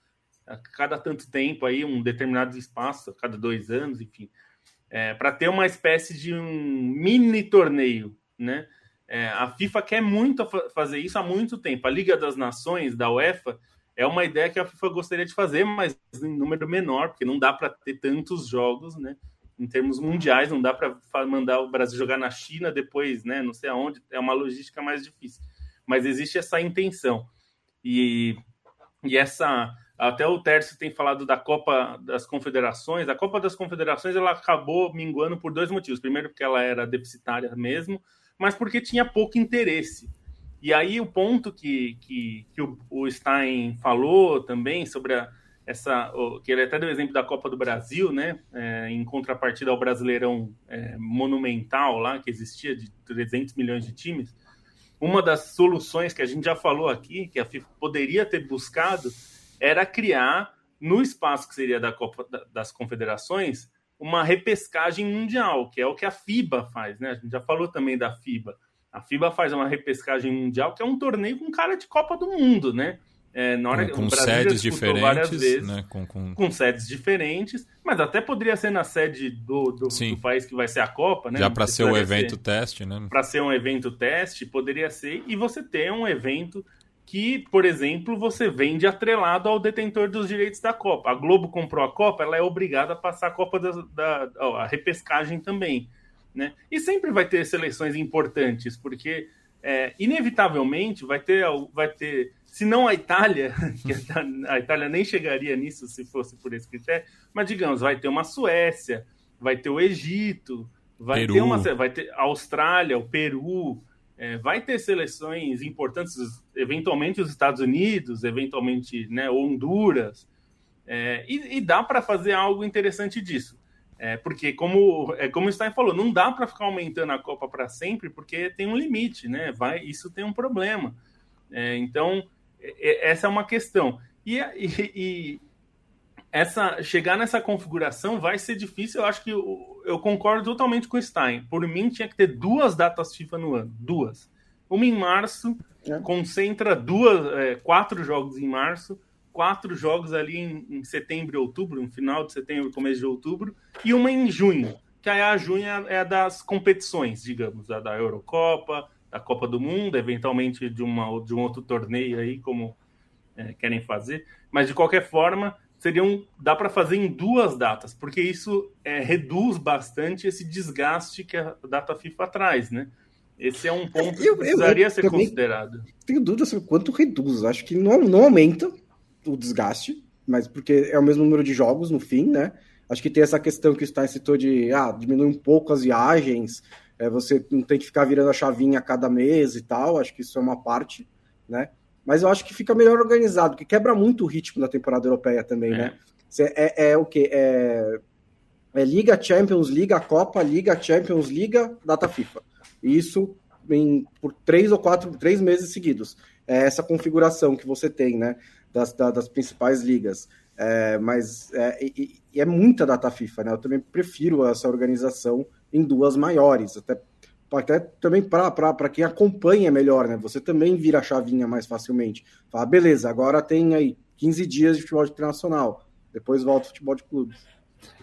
Speaker 6: a cada tanto tempo aí, um determinado espaço, a cada dois anos, enfim, é, para ter uma espécie de um mini torneio, né? É, a FIFA quer muito fazer isso há muito tempo. A Liga das Nações da UEFA é uma ideia que a FIFA gostaria de fazer, mas em número menor, porque não dá para ter tantos jogos, né? Em termos mundiais, não dá para mandar o Brasil jogar na China depois, né? Não sei aonde, é uma logística mais difícil. Mas existe essa intenção. E, e essa até o Tércio tem falado da Copa das Confederações. A Copa das Confederações ela acabou minguando por dois motivos. Primeiro, porque ela era deficitária mesmo, mas porque tinha pouco interesse. E aí o ponto que, que, que o, o, Stein falou também sobre a, essa, que ele até deu exemplo da Copa do Brasil, né? É, em contrapartida ao Brasileirão é, monumental lá que existia de 300 milhões de times. Uma das soluções que a gente já falou aqui, que a FIFA poderia ter buscado, era criar, no espaço que seria da Copa das Confederações, uma repescagem mundial, que é o que a FIBA faz, né? A gente já falou também da FIBA. A FIBA faz uma repescagem mundial, que é um torneio com cara de Copa do Mundo, né?
Speaker 3: É, hora, com, com sedes diferentes, vezes, né?
Speaker 6: Com, com... com, sedes diferentes, mas até poderia ser na sede do, do, do país que vai ser a Copa, né?
Speaker 3: Já para ser o evento ser, teste, né?
Speaker 6: Para ser um evento teste, poderia ser, e você ter um evento que, por exemplo, você vende atrelado ao detentor dos direitos da Copa. A Globo comprou a Copa, ela é obrigada a passar a Copa da, da a repescagem também. Né? E sempre vai ter seleções importantes, porque é, inevitavelmente vai ter, vai ter, se não a Itália, que a Itália nem chegaria nisso se fosse por esse critério, mas digamos, vai ter uma Suécia, vai ter o Egito, vai Peru. ter uma vai ter a Austrália, o Peru, é, vai ter seleções importantes, eventualmente os Estados Unidos, eventualmente né, Honduras, é, e, e, dá para fazer algo interessante disso. É, porque, como, é, como o Stein falou, não dá para ficar aumentando a Copa para sempre, porque tem um limite, né? Vai, isso tem um problema. É, então, é, essa é uma questão. E, e essa chegar nessa configuração vai ser difícil. Eu acho que eu, eu, concordo totalmente com o Stein. Por mim, tinha que ter duas datas FIFA no ano. Duas. Uma em março, é. concentra duas, é, quatro jogos em março, quatro jogos ali em, em, setembro e outubro, no final de setembro, começo de outubro, e uma em junho, que aí a junho é, é das competições, digamos, a da Eurocopa, da Copa do Mundo, eventualmente de, uma, de um outro torneio aí, como é, querem fazer. Mas de qualquer forma, seriam dá para fazer em duas datas, porque isso é, reduz bastante esse desgaste que a data FIFA traz, né? Esse é um ponto que precisaria eu, eu, ser considerado.
Speaker 4: Tenho dúvida sobre quanto reduz. Acho que não, não aumenta o desgaste, mas porque é o mesmo número de jogos no fim, né? Acho que tem essa questão que o Stein citou de ah, diminuir um pouco as viagens, é, você não tem que ficar virando a chavinha a cada mês e tal. Acho que isso é uma parte, né? Mas eu acho que fica melhor organizado, que quebra muito o ritmo da temporada europeia também, é. né? É, é o que? É, é Liga, Champions, Liga, Copa, Liga, Champions, Liga, data FIFA. Isso em, por três ou quatro, três meses seguidos. É essa configuração que você tem, né? Das, das principais ligas. É, mas é, e é muita data FIFA, né? Eu também prefiro essa organização em duas maiores, até até também para quem acompanha melhor, né? Você também vira a chavinha mais facilmente. Fala, beleza, agora tem aí 15 dias de futebol internacional, depois volta o futebol de clubes.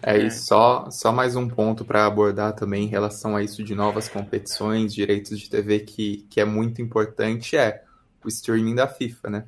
Speaker 5: É, e só, só mais um ponto para abordar também em relação a isso de novas competições, direitos de TV, que, que é muito importante, é o streaming da FIFA, né?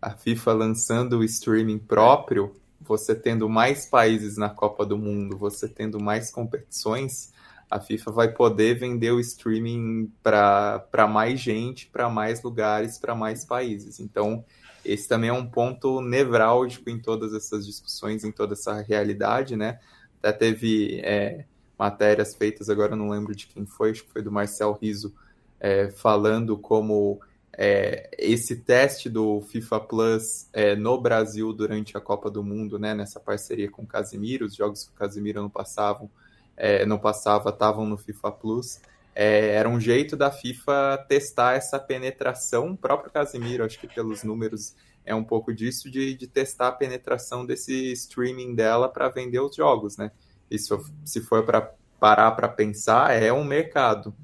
Speaker 5: A FIFA lançando o streaming próprio, você tendo mais países na Copa do Mundo, você tendo mais competições, a FIFA vai poder vender o streaming para mais gente, para mais lugares, para mais países. Então, esse também é um ponto nevrálgico em todas essas discussões, em toda essa realidade, né? Até teve é, matérias feitas, agora eu não lembro de quem foi, acho que foi do Marcel Riso, é, falando como é, esse teste do FIFA Plus é, no Brasil durante a Copa do Mundo, né, nessa parceria com o Casimiro, os jogos que o Casimiro não passavam, é, não passava, estavam no FIFA Plus. É, era um jeito da FIFA testar essa penetração, o próprio Casimiro, acho que pelos números é um pouco disso, de, de testar a penetração desse streaming dela para vender os jogos, né? Isso, se for para parar para pensar, é um mercado.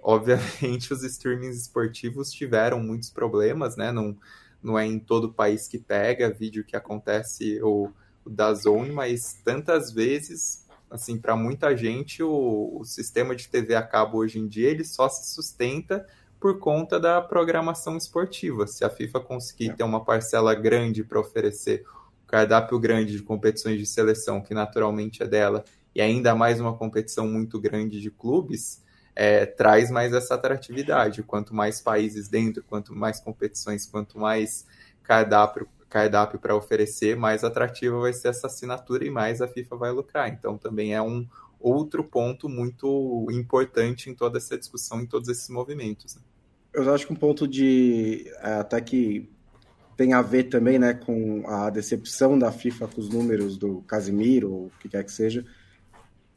Speaker 5: Obviamente, os streamings esportivos tiveram muitos problemas, né? Não, não é em todo país que pega vídeo que acontece o, o da Zone, mas tantas vezes, assim, para muita gente, o, o sistema de TV a cabo hoje em dia ele só se sustenta por conta da programação esportiva. Se a FIFA conseguir é. ter uma parcela grande para oferecer, um cardápio grande de competições de seleção, que naturalmente é dela, e ainda mais uma competição muito grande de clubes, é, traz mais essa atratividade. Quanto mais países dentro, quanto mais competições, quanto mais cardápio cardápio para oferecer, mais atrativa vai ser essa assinatura e mais a FIFA vai lucrar. Então também é um outro ponto muito importante em toda essa discussão, em todos esses movimentos. Né?
Speaker 4: Eu acho que um ponto de é, até que tem a ver também, né, com a decepção da FIFA com os números do Casimiro, ou o que quer que seja,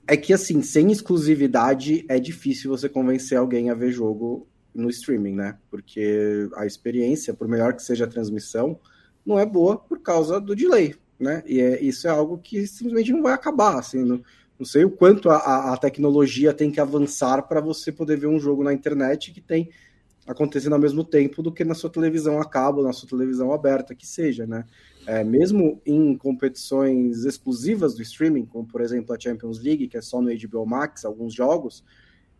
Speaker 4: é que, assim, sem exclusividade é difícil você convencer alguém a ver jogo no streaming, né? Porque a experiência, por melhor que seja a transmissão, não é boa por causa do delay, né? E é, isso é algo que simplesmente não vai acabar, assim, não, não sei o quanto a, a tecnologia tem que avançar para você poder ver um jogo na internet que tem acontecendo ao mesmo tempo do que na sua televisão a cabo, na sua televisão aberta, que seja, né? É, mesmo em competições exclusivas do streaming, como por exemplo a Champions League, que é só no HBO Max, alguns jogos,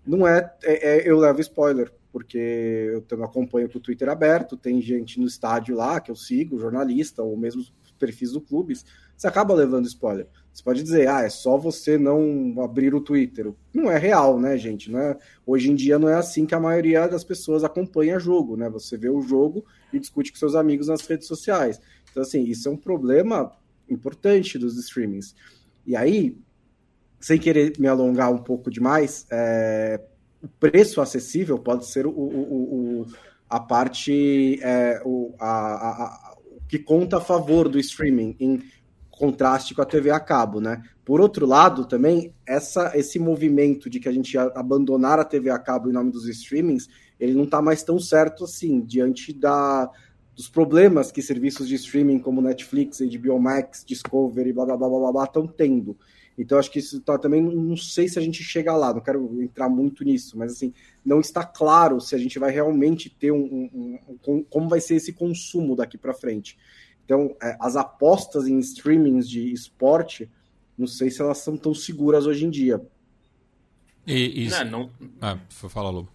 Speaker 4: não é, é, é eu levo spoiler, porque eu, acompanho com o Twitter aberto, tem gente no estádio lá que eu sigo, jornalista, ou mesmo perfis do clubes, você acaba levando spoiler. Você pode dizer, ah, é só você não abrir o Twitter. Não é real, né, gente? Não é... Hoje em dia não é assim que a maioria das pessoas acompanha jogo, né? Você vê o jogo e discute com seus amigos nas redes sociais. Então, assim, isso é um problema importante dos streamings. E aí, sem querer me alongar um pouco demais, é... preço acessível pode ser o, o, o a parte é, o, a, a, a, que conta a favor do streaming em contraste com a TV a cabo, né? Por outro lado, também, essa, esse movimento de que a gente abandonar a TV a cabo em nome dos streamings, ele não está mais tão certo assim, diante da, dos problemas que serviços de streaming como Netflix, HBO Max, Discovery, blá blá blá blá blá estão tendo. Então acho que isso tá, também não sei se a gente chega lá, não quero entrar muito nisso, mas assim, não está claro se a gente vai realmente ter um, um, um como vai ser esse consumo daqui para frente. Então, é, as apostas em streamings de esporte, não sei se elas são tão seguras hoje em dia.
Speaker 3: E, Não, não... Ah, fala, Lobo.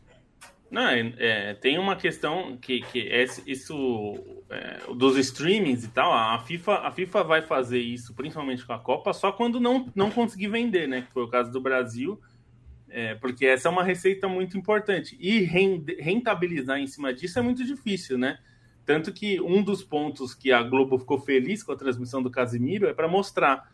Speaker 6: Não, é, é, tem uma questão que, que é isso é, dos streamings e tal. A FIFA, a FIFA vai fazer isso, principalmente com a Copa, só quando não, não conseguir vender, né? Que foi o caso do Brasil, é, porque essa é uma receita muito importante. E rentabilizar em cima disso é muito difícil, né? Tanto que um dos pontos que a Globo ficou feliz com a transmissão do Casimiro é para mostrar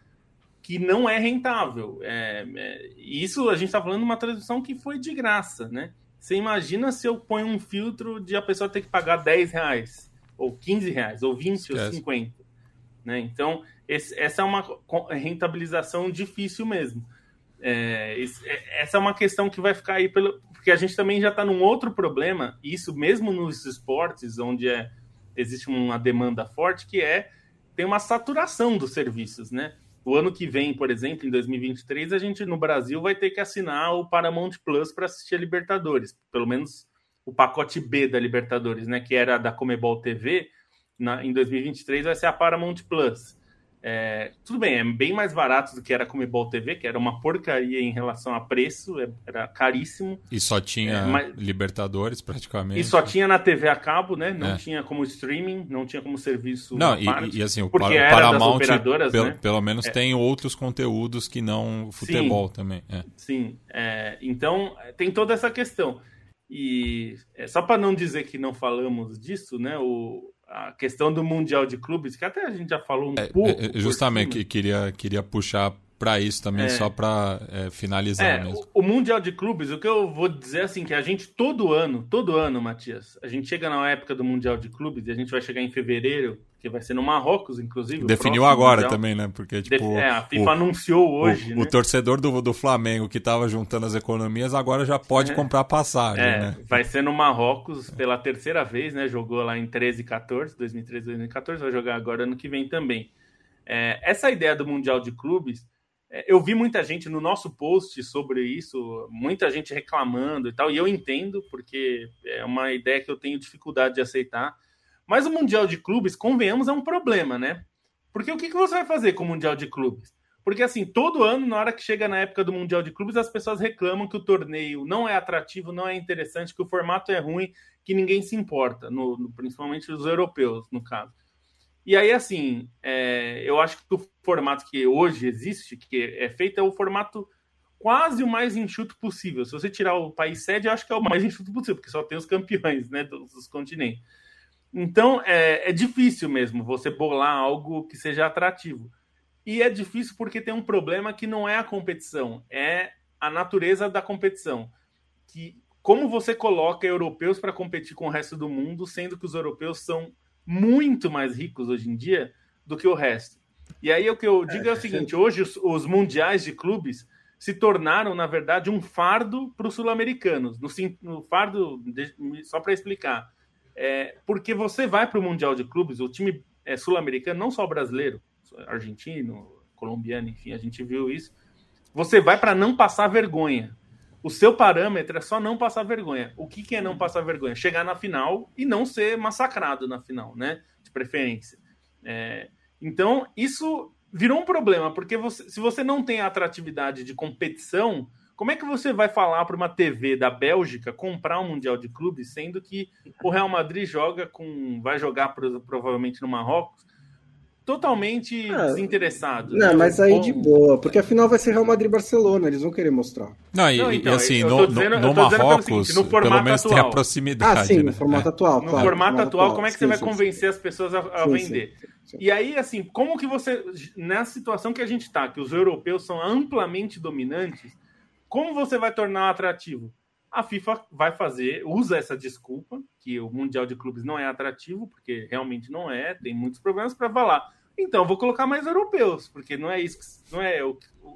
Speaker 6: que não é rentável. É, é, isso a gente está falando de uma transmissão que foi de graça, né? Você imagina se eu ponho um filtro de a pessoa ter que pagar 10 reais, ou 15 reais, ou 20, Esquece. ou 50. Né? Então, esse, essa é uma rentabilização difícil mesmo. É, esse, é, essa é uma questão que vai ficar aí, pelo, porque a gente também já está num outro problema, isso mesmo nos esportes, onde é existe uma demanda forte, que é tem uma saturação dos serviços, né? O ano que vem, por exemplo, em 2023, a gente no Brasil vai ter que assinar o Paramount Plus para assistir a Libertadores, pelo menos o pacote B da Libertadores, né? Que era da Comebol TV. Na, em 2023 vai ser a Paramount Plus. É, tudo bem, é bem mais barato do que era a Comebol TV, que era uma porcaria em relação a preço, é, era caríssimo.
Speaker 3: E só tinha é, mas... Libertadores praticamente.
Speaker 6: E só tinha na TV a cabo, né? Não é. tinha como streaming, não tinha como serviço.
Speaker 3: Não, e, e, assim, o porque Paramount, pelo, né? pelo menos, é. tem outros conteúdos que não futebol
Speaker 6: sim,
Speaker 3: também. É.
Speaker 6: Sim, então tem toda essa questão. E só para não dizer que não falamos disso, né? O, a questão do Mundial de Clubes, que até a gente já falou um é, pouco.
Speaker 3: É, justamente, que queria, queria puxar para isso também, é. só para é, finalizar
Speaker 6: é,
Speaker 3: mesmo.
Speaker 6: O, o, Mundial de Clubes, o que eu vou dizer assim, que a gente todo ano, todo ano, Matias, a gente chega na época do Mundial de Clubes e a gente vai chegar em fevereiro, que vai ser no Marrocos, inclusive.
Speaker 3: Definiu agora mundial. também, né? Porque, tipo.
Speaker 6: é, a FIFA o, anunciou hoje.
Speaker 3: O, né? o, torcedor do, do Flamengo que estava juntando as economias agora já pode é. comprar passagem, é, né?
Speaker 6: Vai ser no Marrocos pela terceira vez, né? Jogou lá em 13 e 14, 2013 2014, vai jogar agora ano que vem também. É, essa ideia do Mundial de Clubes é, eu vi muita gente no nosso post sobre isso, muita gente reclamando e tal, e eu entendo, porque é uma ideia que eu tenho dificuldade de aceitar. Mas o Mundial de Clubes, convenhamos, é um problema, né? Porque o que, você vai fazer com o Mundial de Clubes? Porque, assim, todo ano, na hora que chega na época do Mundial de Clubes, as pessoas reclamam que o torneio não é atrativo, não é interessante, que o formato é ruim, que ninguém se importa, no, no principalmente os europeus, no caso. E aí, assim, é, eu acho que o formato que hoje existe, que é feito, é o formato quase o mais enxuto possível. Se você tirar o país sede, eu acho que é o mais enxuto possível, porque só tem os campeões né, dos, dos continentes. Então, é, é difícil mesmo você bolar algo que seja atrativo. E é difícil porque tem um problema que não é a competição, é a natureza da competição. Que como você coloca europeus para competir com o resto do mundo, sendo que os europeus são muito mais ricos hoje em dia do que o resto. E aí o que eu digo é, é o seguinte: hoje os, os, mundiais de clubes se tornaram, na verdade, um fardo para os sul-americanos. No, no, fardo, só para explicar, é, porque você vai para o Mundial de Clubes, o time é, sul-americano, não só brasileiro, argentino, colombiano, enfim, a gente viu isso. Você vai para não passar vergonha. O seu parâmetro é só não passar vergonha. O que, que é não passar vergonha? Chegar na final e não ser massacrado na final, né? De preferência. É, então, isso virou um problema, porque você, se você não tem a atratividade de competição, como é que você vai falar para uma TV da Bélgica comprar um Mundial de Clubes, sendo que o Real Madrid joga com. vai jogar provavelmente no Marrocos totalmente ah, desinteressado.
Speaker 4: Não, né? mas aí de boa, porque afinal vai ser Real Madrid Barcelona, eles vão querer mostrar.
Speaker 3: Não, e, não, então, e assim, no, dizendo, no, no Marrocos, seguinte, no pelo menos atual. tem a proximidade.
Speaker 4: Ah, sim, né? no formato atual.
Speaker 6: No claro, formato, atual, atual, como é que sim, você vai sim, convencer sim. as pessoas a, a vender? E aí, assim, como que você, nessa situação que a gente está, que os europeus são amplamente dominantes, como você vai tornar atrativo? A FIFA vai fazer, usa essa desculpa, que o Mundial de Clubes não é atrativo, porque realmente não é, tem muitos problemas, para falar então, vou colocar mais europeus, porque não é isso, não é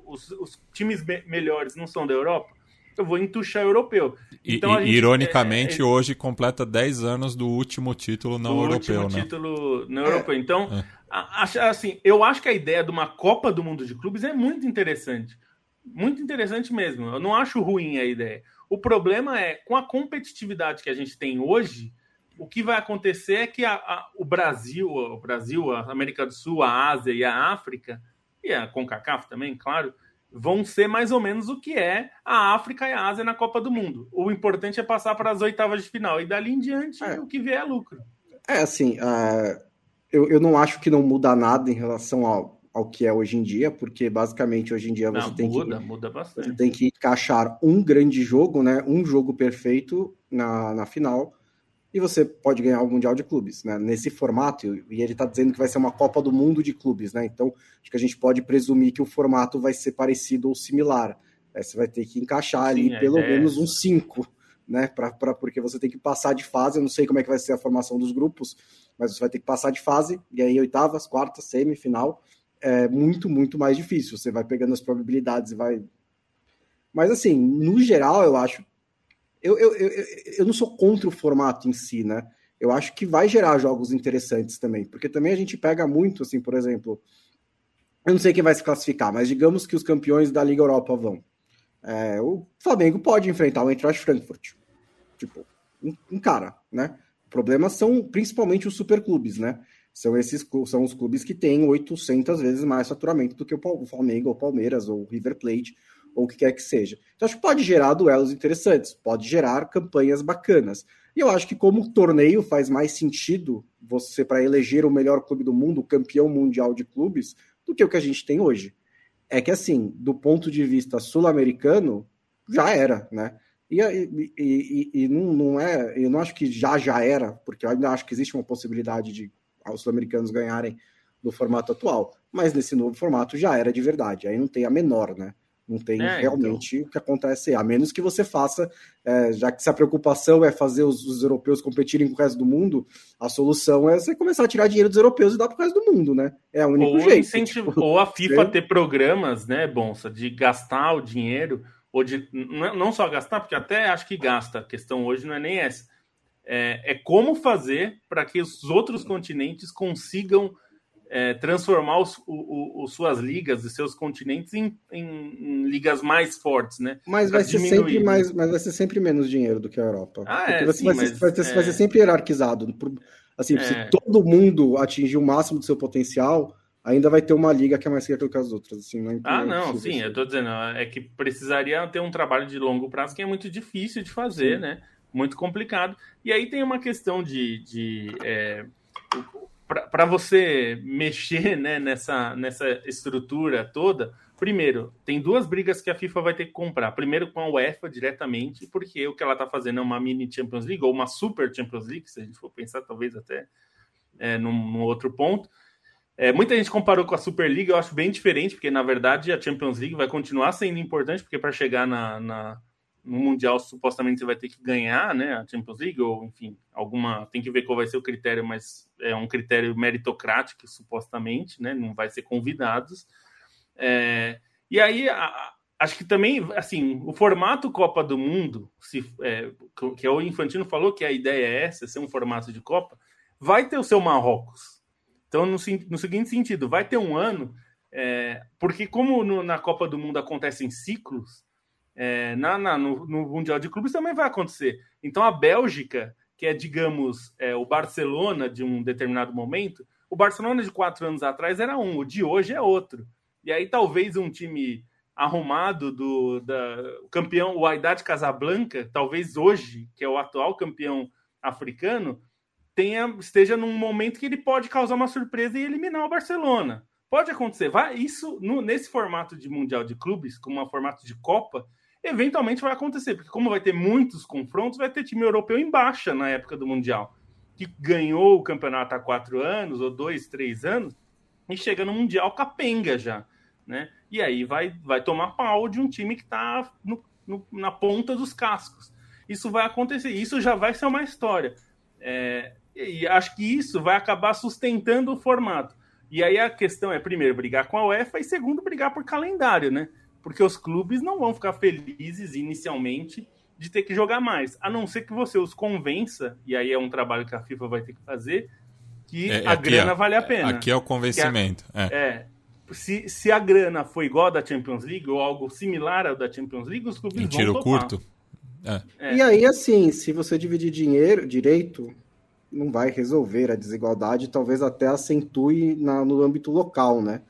Speaker 6: os, os times me melhores não são da Europa. Eu vou entuchar europeu.
Speaker 3: Então, e, gente, ironicamente, é, é, hoje completa 10 anos do último título não europeu, último
Speaker 6: né? título não europeu. Então, é. a, assim, eu acho que a ideia de uma Copa do Mundo de Clubes é muito interessante. Muito interessante mesmo. Eu não acho ruim a ideia. O problema é, com a competitividade que a gente tem hoje, o que vai acontecer é que a, a, o Brasil, o Brasil, a América do Sul, a Ásia e a África, e a CONCACAF também, claro, vão ser mais ou menos o que é a África e a Ásia na Copa do Mundo. O importante é passar para as oitavas de final, e dali em diante é. o que vier é lucro.
Speaker 4: É assim, uh, eu, eu não acho que não muda nada em relação ao, ao que é hoje em dia, porque basicamente hoje em dia você
Speaker 6: não,
Speaker 4: tem
Speaker 6: muda,
Speaker 4: que
Speaker 6: muda bastante.
Speaker 4: Você tem que encaixar um grande jogo, né? Um jogo perfeito na, na final e você pode ganhar o Mundial de Clubes, né? Nesse formato, e ele está dizendo que vai ser uma Copa do Mundo de clubes, né? Então, acho que a gente pode presumir que o formato vai ser parecido ou similar. É, você vai ter que encaixar ali pelo é menos uns cinco, né? Pra, pra, porque você tem que passar de fase. Eu não sei como é que vai ser a formação dos grupos, mas você vai ter que passar de fase, e aí oitavas, quartas, semifinal. É muito, muito mais difícil. Você vai pegando as probabilidades e vai. Mas assim, no geral, eu acho eu, eu, eu, eu não sou contra o formato em si, né? Eu acho que vai gerar jogos interessantes também, porque também a gente pega muito, assim, por exemplo, eu não sei quem vai se classificar, mas digamos que os campeões da Liga Europa vão. É, o Flamengo pode enfrentar o Eintracht Frankfurt. Tipo, encara, né? O problema são principalmente os superclubes, né? São esses são os clubes que têm 800 vezes mais faturamento do que o Flamengo, ou Palmeiras, ou River Plate, ou o que quer que seja. Então, acho que pode gerar duelos interessantes, pode gerar campanhas bacanas. E eu acho que, como o torneio faz mais sentido você para eleger o melhor clube do mundo, o campeão mundial de clubes, do que o que a gente tem hoje. É que, assim, do ponto de vista sul-americano, já era, né? E, e, e, e, não, não é, eu não acho que já já era, porque eu ainda acho que existe uma possibilidade de os sul-americanos ganharem no formato atual. mas nesse novo formato já era de verdade. Aí não tem a menor, né? Não tem é, realmente então... o que acontece, a menos que você faça, é, já que se a preocupação é fazer os, os, europeus competirem com o resto do mundo, a solução é você começar a tirar dinheiro dos europeus e dar para o resto do mundo, né? É o único
Speaker 6: ou
Speaker 4: jeito.
Speaker 6: Incentivo, tipo, ou a FIFA ter programas, né, Bonsa, de gastar o dinheiro, ou de não só gastar, porque até acho que gasta, a questão hoje não é nem essa. É, é como fazer para que os outros continentes consigam é, transformar os, o, o, suas ligas e seus continentes em, em, em, ligas mais fortes, né?
Speaker 4: Mas vai, ser sempre mais, mas vai ser sempre menos dinheiro do que a Europa.
Speaker 6: Ah, é,
Speaker 4: você
Speaker 6: sim,
Speaker 4: vai,
Speaker 6: mas,
Speaker 4: ser, vai, ser, vai, ser, sempre hierarquizado. Assim, é. se todo mundo atingir o máximo do seu potencial, ainda vai ter uma liga que é mais rica que as outras. Assim,
Speaker 6: não é ah, não, sim, assim. eu tô dizendo, é que precisaria ter um trabalho de longo prazo que é muito difícil de fazer, sim. né? Muito complicado. E aí tem uma questão de. de é, para você mexer né, nessa, nessa estrutura toda, primeiro, tem duas brigas que a FIFA vai ter que comprar. Primeiro com a UEFA diretamente, porque o que ela está fazendo é uma mini Champions League ou uma Super Champions League, se a gente for pensar talvez até é, num, num outro ponto. É, muita gente comparou com a Super League, eu acho bem diferente, porque na verdade a Champions League vai continuar sendo importante, porque para chegar na, na no Mundial supostamente você vai ter que ganhar, né, a Champions League, ou enfim, alguma. Tem que ver qual vai ser o critério, mas é um critério meritocrático, supostamente, né? Não vai ser convidados. É, e aí, a, acho que também, assim, o formato Copa do Mundo, se, é, que o Infantino falou que a ideia é essa, ser um formato de Copa, vai ter o seu Marrocos. Então, no, no seguinte sentido, vai ter um ano, é, porque como no, na Copa do Mundo acontecem ciclos, é, na, na no, no, Mundial de Clubes também vai acontecer. Então a Bélgica, que é, digamos, é, o Barcelona de um determinado momento, o Barcelona de quatro anos atrás era um, o de hoje é outro. E aí talvez um time arrumado do da, campeão, o Haddad Casablanca, talvez hoje, que é o atual campeão africano, tenha, esteja num momento que ele pode causar uma surpresa e eliminar o Barcelona. Pode acontecer. Vai, isso no, nesse formato de Mundial de Clubes, como um formato de Copa, eventualmente vai acontecer, porque como vai ter muitos confrontos, vai ter time europeu em baixa na época do Mundial, que ganhou o campeonato há quatro anos, ou dois, três anos, e chega no Mundial capenga já, né? E aí vai, vai tomar pau de um time que está na ponta dos cascos. Isso vai acontecer, isso já vai ser uma história. É, e acho que isso vai acabar sustentando o formato. E aí a questão é, primeiro, brigar com a UEFA e segundo, brigar por calendário, né? Porque os clubes não vão ficar felizes inicialmente de ter que jogar mais, a não ser que você os convença, e aí é um trabalho que a FIFA vai ter que fazer, que é, a aqui, grana vale a pena.
Speaker 3: Aqui é o convencimento.
Speaker 6: A, é. é. Se, se a grana for igual a da Champions League ou algo similar ao da Champions League, os clubes em vão tiro
Speaker 3: curto.
Speaker 4: É. É. E aí, assim, se você dividir dinheiro direito, não vai resolver a desigualdade, talvez até acentue na, no âmbito local, né?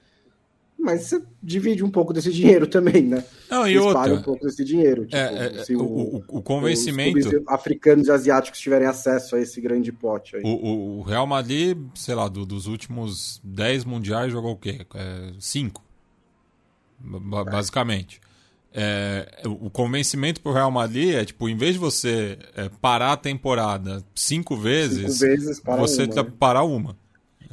Speaker 4: Mas você divide um pouco desse dinheiro também, né?
Speaker 3: Não, e outra.
Speaker 4: um pouco desse dinheiro.
Speaker 3: Tipo, é, é, o, o, o, convencimento. Os
Speaker 4: africanos e asiáticos tiverem acesso a esse grande pote aí.
Speaker 3: O, o Real Madrid, sei lá, do, dos últimos 10 mundiais jogou o quê? É, cinco. Basicamente. É, o convencimento pro Real Madrid é tipo, em vez de você é, parar a temporada cinco vezes,
Speaker 4: cinco vezes para
Speaker 3: você
Speaker 4: uma,
Speaker 3: né? parar uma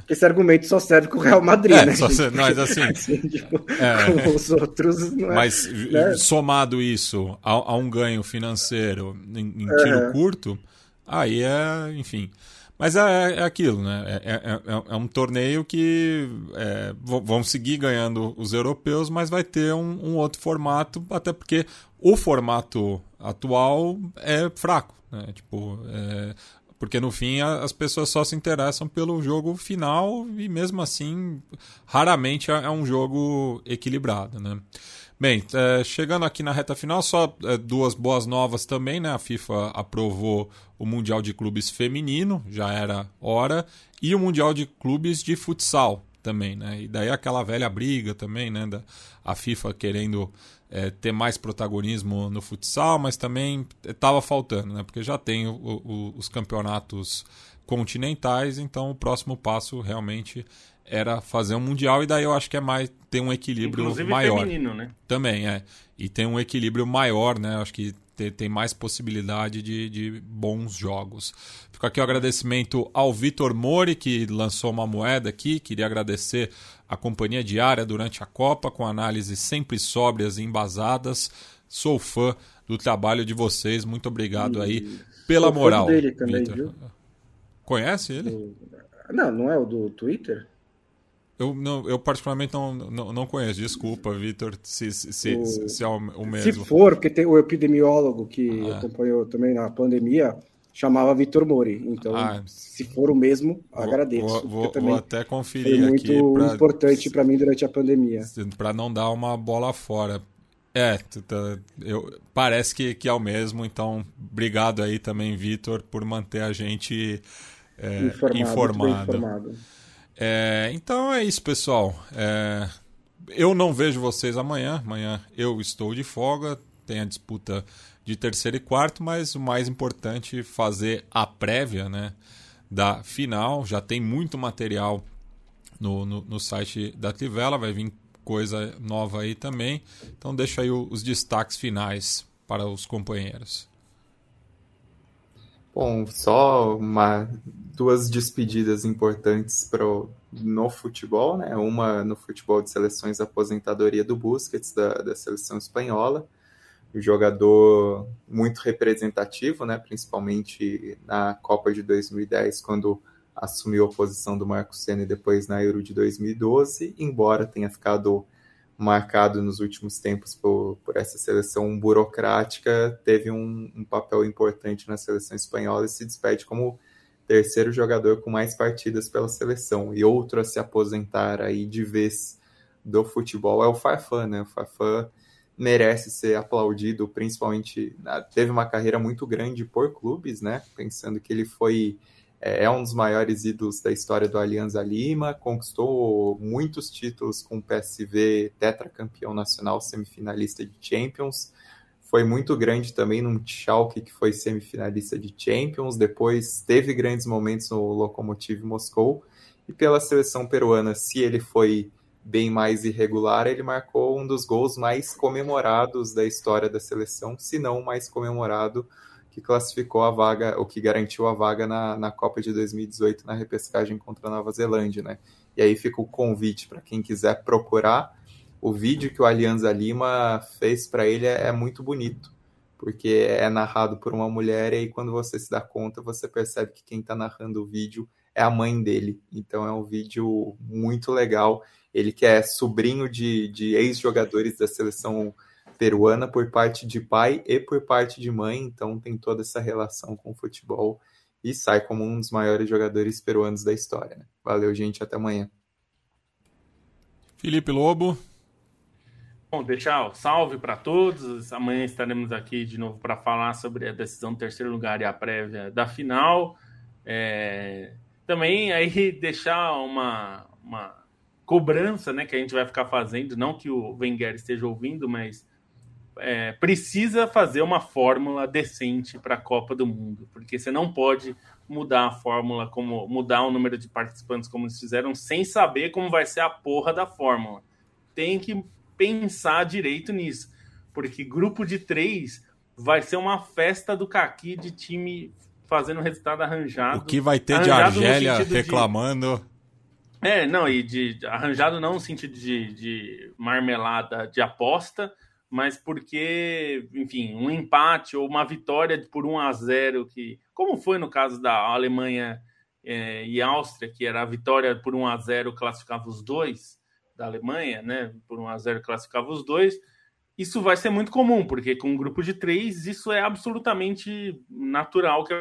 Speaker 4: esse argumento só serve com o Real Madrid,
Speaker 3: é,
Speaker 4: né?
Speaker 3: Só se, mas assim, assim tipo,
Speaker 4: é, com os outros. Não
Speaker 3: é, mas né? somado isso a, a, um ganho financeiro em, em tiro é. curto, aí é, enfim. Mas é, é aquilo, né? É, é, é, um torneio que vão seguir ganhando os europeus, mas vai ter um, um outro formato, até porque o formato atual é fraco. Né? Tipo, é, porque no fim as pessoas só se interessam pelo jogo final e mesmo assim raramente é, é um jogo equilibrado, né? Bem, é, chegando aqui na reta final, só é, duas boas novas também, né? A FIFA aprovou o Mundial de Clubes Feminino, já era hora, e o Mundial de Clubes de Futsal também, né? E daí aquela velha briga também, né? Da, a FIFA querendo é, ter mais protagonismo no futsal, mas também estava faltando, né? Porque já tem o, o, os campeonatos continentais, então o próximo passo realmente era fazer um mundial e daí eu acho que é mais tem um equilíbrio
Speaker 6: Inclusive
Speaker 3: maior.
Speaker 6: feminino, né?
Speaker 3: Também é e tem um equilíbrio maior, né? Acho que tem, mais possibilidade de, de bons jogos. Fica aqui o agradecimento ao Vitor Mori que lançou uma moeda aqui. Queria agradecer a companhia diária durante a Copa com análises sempre sóbrias e embasadas. Sou fã do trabalho de vocês. Muito obrigado aí pela
Speaker 4: Sou
Speaker 3: moral.
Speaker 4: dele também?
Speaker 3: Conhece ele?
Speaker 4: Não, não é o do Twitter?
Speaker 3: Eu, não, eu particularmente não, não, não conheço. Desculpa, Vitor, se, se, se, se é o, o
Speaker 4: Se
Speaker 3: mesmo.
Speaker 4: for, porque tem o epidemiólogo que
Speaker 3: Ah.
Speaker 4: acompanhou também na pandemia, chamava Vitor Mori. Então,
Speaker 3: Ah.
Speaker 4: se for o mesmo,
Speaker 3: Vou-
Speaker 4: agradeço.
Speaker 3: Vou, vou- até
Speaker 4: foi
Speaker 3: conferir
Speaker 4: muito
Speaker 3: aqui pra-
Speaker 4: importante para mim durante a pandemia.
Speaker 3: para não dar uma bola fora. É, eu, parece que, que é o mesmo, então obrigado aí também, Vitor, por manter a gente é,
Speaker 4: informado,
Speaker 3: informado. É, então é isso, pessoal. É, eu não vejo vocês amanhã. Amanhã eu estou de folga. Tem a disputa de terceiro e quarto, mas o mais importante é fazer a prévia né, da final. Já tem muito material no, no, no site da Trivela, vai vir coisa nova aí também. Então deixa aí os destaques finais para os companheiros.
Speaker 5: Bom, só uma, duas despedidas importantes pro, no futebol, né? Uma no futebol de seleções, aposentadoria do Busquets, da, da seleção espanhola. Um jogador muito representativo, né? Principalmente na Copa de 2010, quando assumiu a posição do Marco Senna e depois na Euro de 2012, embora tenha ficado marcado nos últimos tempos por, por essa seleção burocrática, teve um, um, papel importante na seleção espanhola e se despede como terceiro jogador com mais partidas pela seleção. E outro a se aposentar aí de vez do futebol é o Farfan, né? O Farfan merece ser aplaudido, principalmente teve uma carreira muito grande por clubes, né? Pensando que ele foi é um dos maiores ídolos da história do Alianza Lima, conquistou muitos títulos com o PSV, tetracampeão nacional, semifinalista de Champions. Foi muito grande também num Schalke que foi semifinalista de Champions, depois teve grandes momentos no Lokomotiv Moscou e pela seleção peruana, se ele foi bem mais irregular, ele marcou um dos gols mais comemorados da história da seleção, se não o mais comemorado que classificou a vaga, o que garantiu a vaga na, na Copa de 2018 na repescagem contra a Nova Zelândia, né? E aí fica o convite para quem quiser procurar. O vídeo que o Alianza Lima fez para ele é, é, muito bonito, porque é narrado por uma mulher e aí quando você se dá conta, você percebe que quem está narrando o vídeo é a mãe dele. Então é um vídeo muito legal. Ele que é sobrinho de, de ex-jogadores da seleção peruana por parte de pai e por parte de mãe, então tem toda essa relação com o futebol e sai como um dos maiores jogadores peruanos da história. Né? Valeu, gente, até amanhã.
Speaker 3: Felipe Lobo.
Speaker 6: Bom, deixar o salve para todos. Amanhã estaremos aqui de novo para falar sobre a decisão do terceiro lugar e a prévia da final. É... Também aí deixar uma, uma cobrança né, que a gente vai ficar fazendo, não que o Wenger esteja ouvindo, mas é, precisa fazer uma fórmula decente para a Copa do Mundo, porque você não pode mudar a fórmula, como mudar o número de participantes como eles fizeram, sem saber como vai ser a porra da fórmula. Tem que pensar direito nisso, porque grupo de três vai ser uma festa do caqui de time fazendo resultado arranjado.
Speaker 3: O que vai ter de Argélia reclamando?
Speaker 6: De... É, não, e de arranjado não no sentido de, de marmelada de aposta, mas porque, enfim, um empate ou uma vitória por 1 a 0 que, como foi no caso da Alemanha é, e Áustria, que era a vitória por 1 a 0 classificava os dois da Alemanha, né? Por 1 a 0 classificava os dois. Isso vai ser muito comum, porque com um grupo de três, isso é absolutamente natural que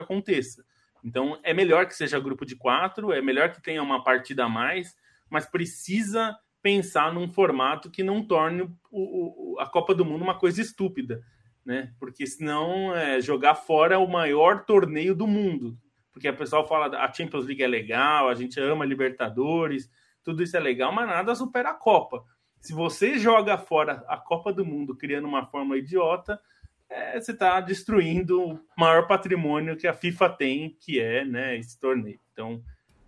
Speaker 6: aconteça. Então, é melhor que seja grupo de quatro, é melhor que tenha uma partida a mais, mas precisa pensar num formato que não torne o, o, a Copa do Mundo uma coisa estúpida, né? Porque senão é jogar fora o maior torneio do mundo. Porque a pessoal fala a Champions League é legal, a gente ama Libertadores, tudo isso é legal, mas nada supera a Copa. Se você joga fora a Copa do Mundo criando uma forma idiota, é, você está destruindo o maior patrimônio que a FIFA tem, que é né, esse torneio. Então,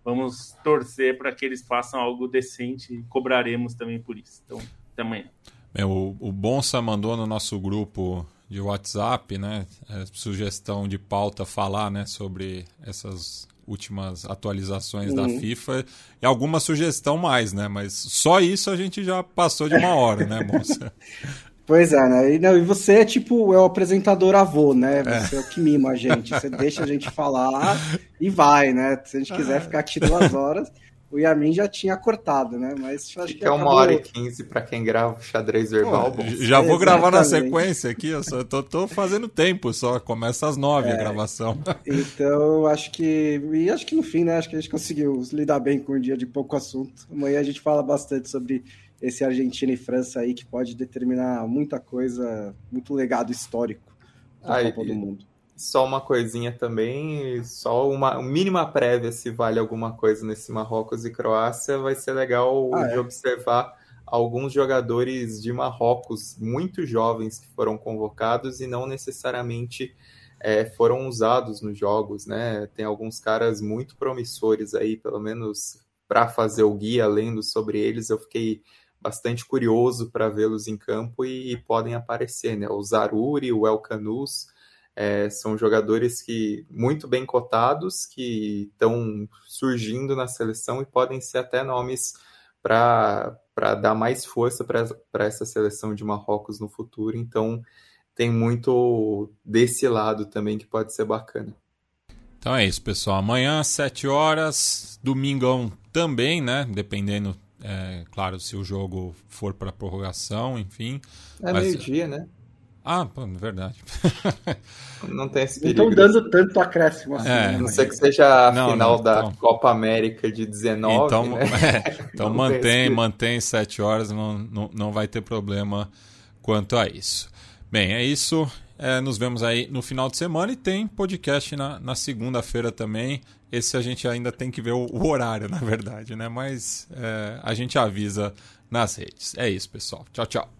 Speaker 6: vamos torcer para que eles façam algo decente e cobraremos também por isso. Então, até amanhã.
Speaker 3: É, o, o Bonsa mandou no nosso grupo de WhatsApp, né, é, sugestão de pauta falar, né, sobre essas últimas atualizações uhum. da FIFA e alguma sugestão mais, né? Mas só isso a gente já passou de uma hora, né, moça?
Speaker 4: Pois é, né? E, não, e você é tipo, é o apresentador avô, né? É. Você é, é o que mima a gente. Você deixa a gente falar e vai, né? Se a gente quiser ficar aqui duas horas o Yamin já tinha cortado, né? Mas
Speaker 5: acho que é uma hora e quinze para quem grava o xadrez verbal. Pô,
Speaker 3: já vou gravar na sequência aqui, eu só tô, tô fazendo tempo só, começa às nove é, a gravação.
Speaker 4: Então, acho que. E acho que no fim, né? Acho que a gente conseguiu lidar bem com um dia de pouco assunto. Amanhã a gente fala bastante sobre esse Argentina e França aí que pode determinar muita coisa, muito legado histórico da Copa do Mundo.
Speaker 5: Só uma coisinha também, só uma mínima prévia se vale alguma coisa nesse Marrocos e Croácia, vai ser legal ah, de é? observar alguns jogadores de Marrocos muito jovens que foram convocados e não necessariamente é, foram usados nos jogos, né? Tem alguns caras muito promissores aí, pelo menos para fazer o guia, lendo sobre eles, eu fiquei bastante curioso para vê-los em campo e, e, podem aparecer, né? O Zaruri, o El Canus, é, são jogadores que muito bem cotados, que estão surgindo na seleção e podem ser até nomes para dar mais força para essa seleção de Marrocos no futuro. Então, tem muito desse lado também que pode ser bacana.
Speaker 3: Então é isso, pessoal. Amanhã, 7 horas, domingão também, né? Dependendo, é, claro, se o jogo for para prorrogação, enfim.
Speaker 5: É Mas... meio-dia, né?
Speaker 3: Ah, pô, verdade.
Speaker 5: Não tem esse perigo.
Speaker 4: Não estão dando tanto acréscimo assim. É,
Speaker 5: né? não sei que seja a não, final não, da então... Copa América de 19.
Speaker 3: Então,
Speaker 5: né?
Speaker 3: é, então mantém, mantém 7 horas, não, não, não vai ter problema quanto a isso. Bem, é isso. É, nos vemos aí no final de semana e tem podcast na, na segunda-feira também. Esse a gente ainda tem que ver o, horário, na verdade, né? Mas é, a gente avisa nas redes. É isso, pessoal. Tchau, tchau.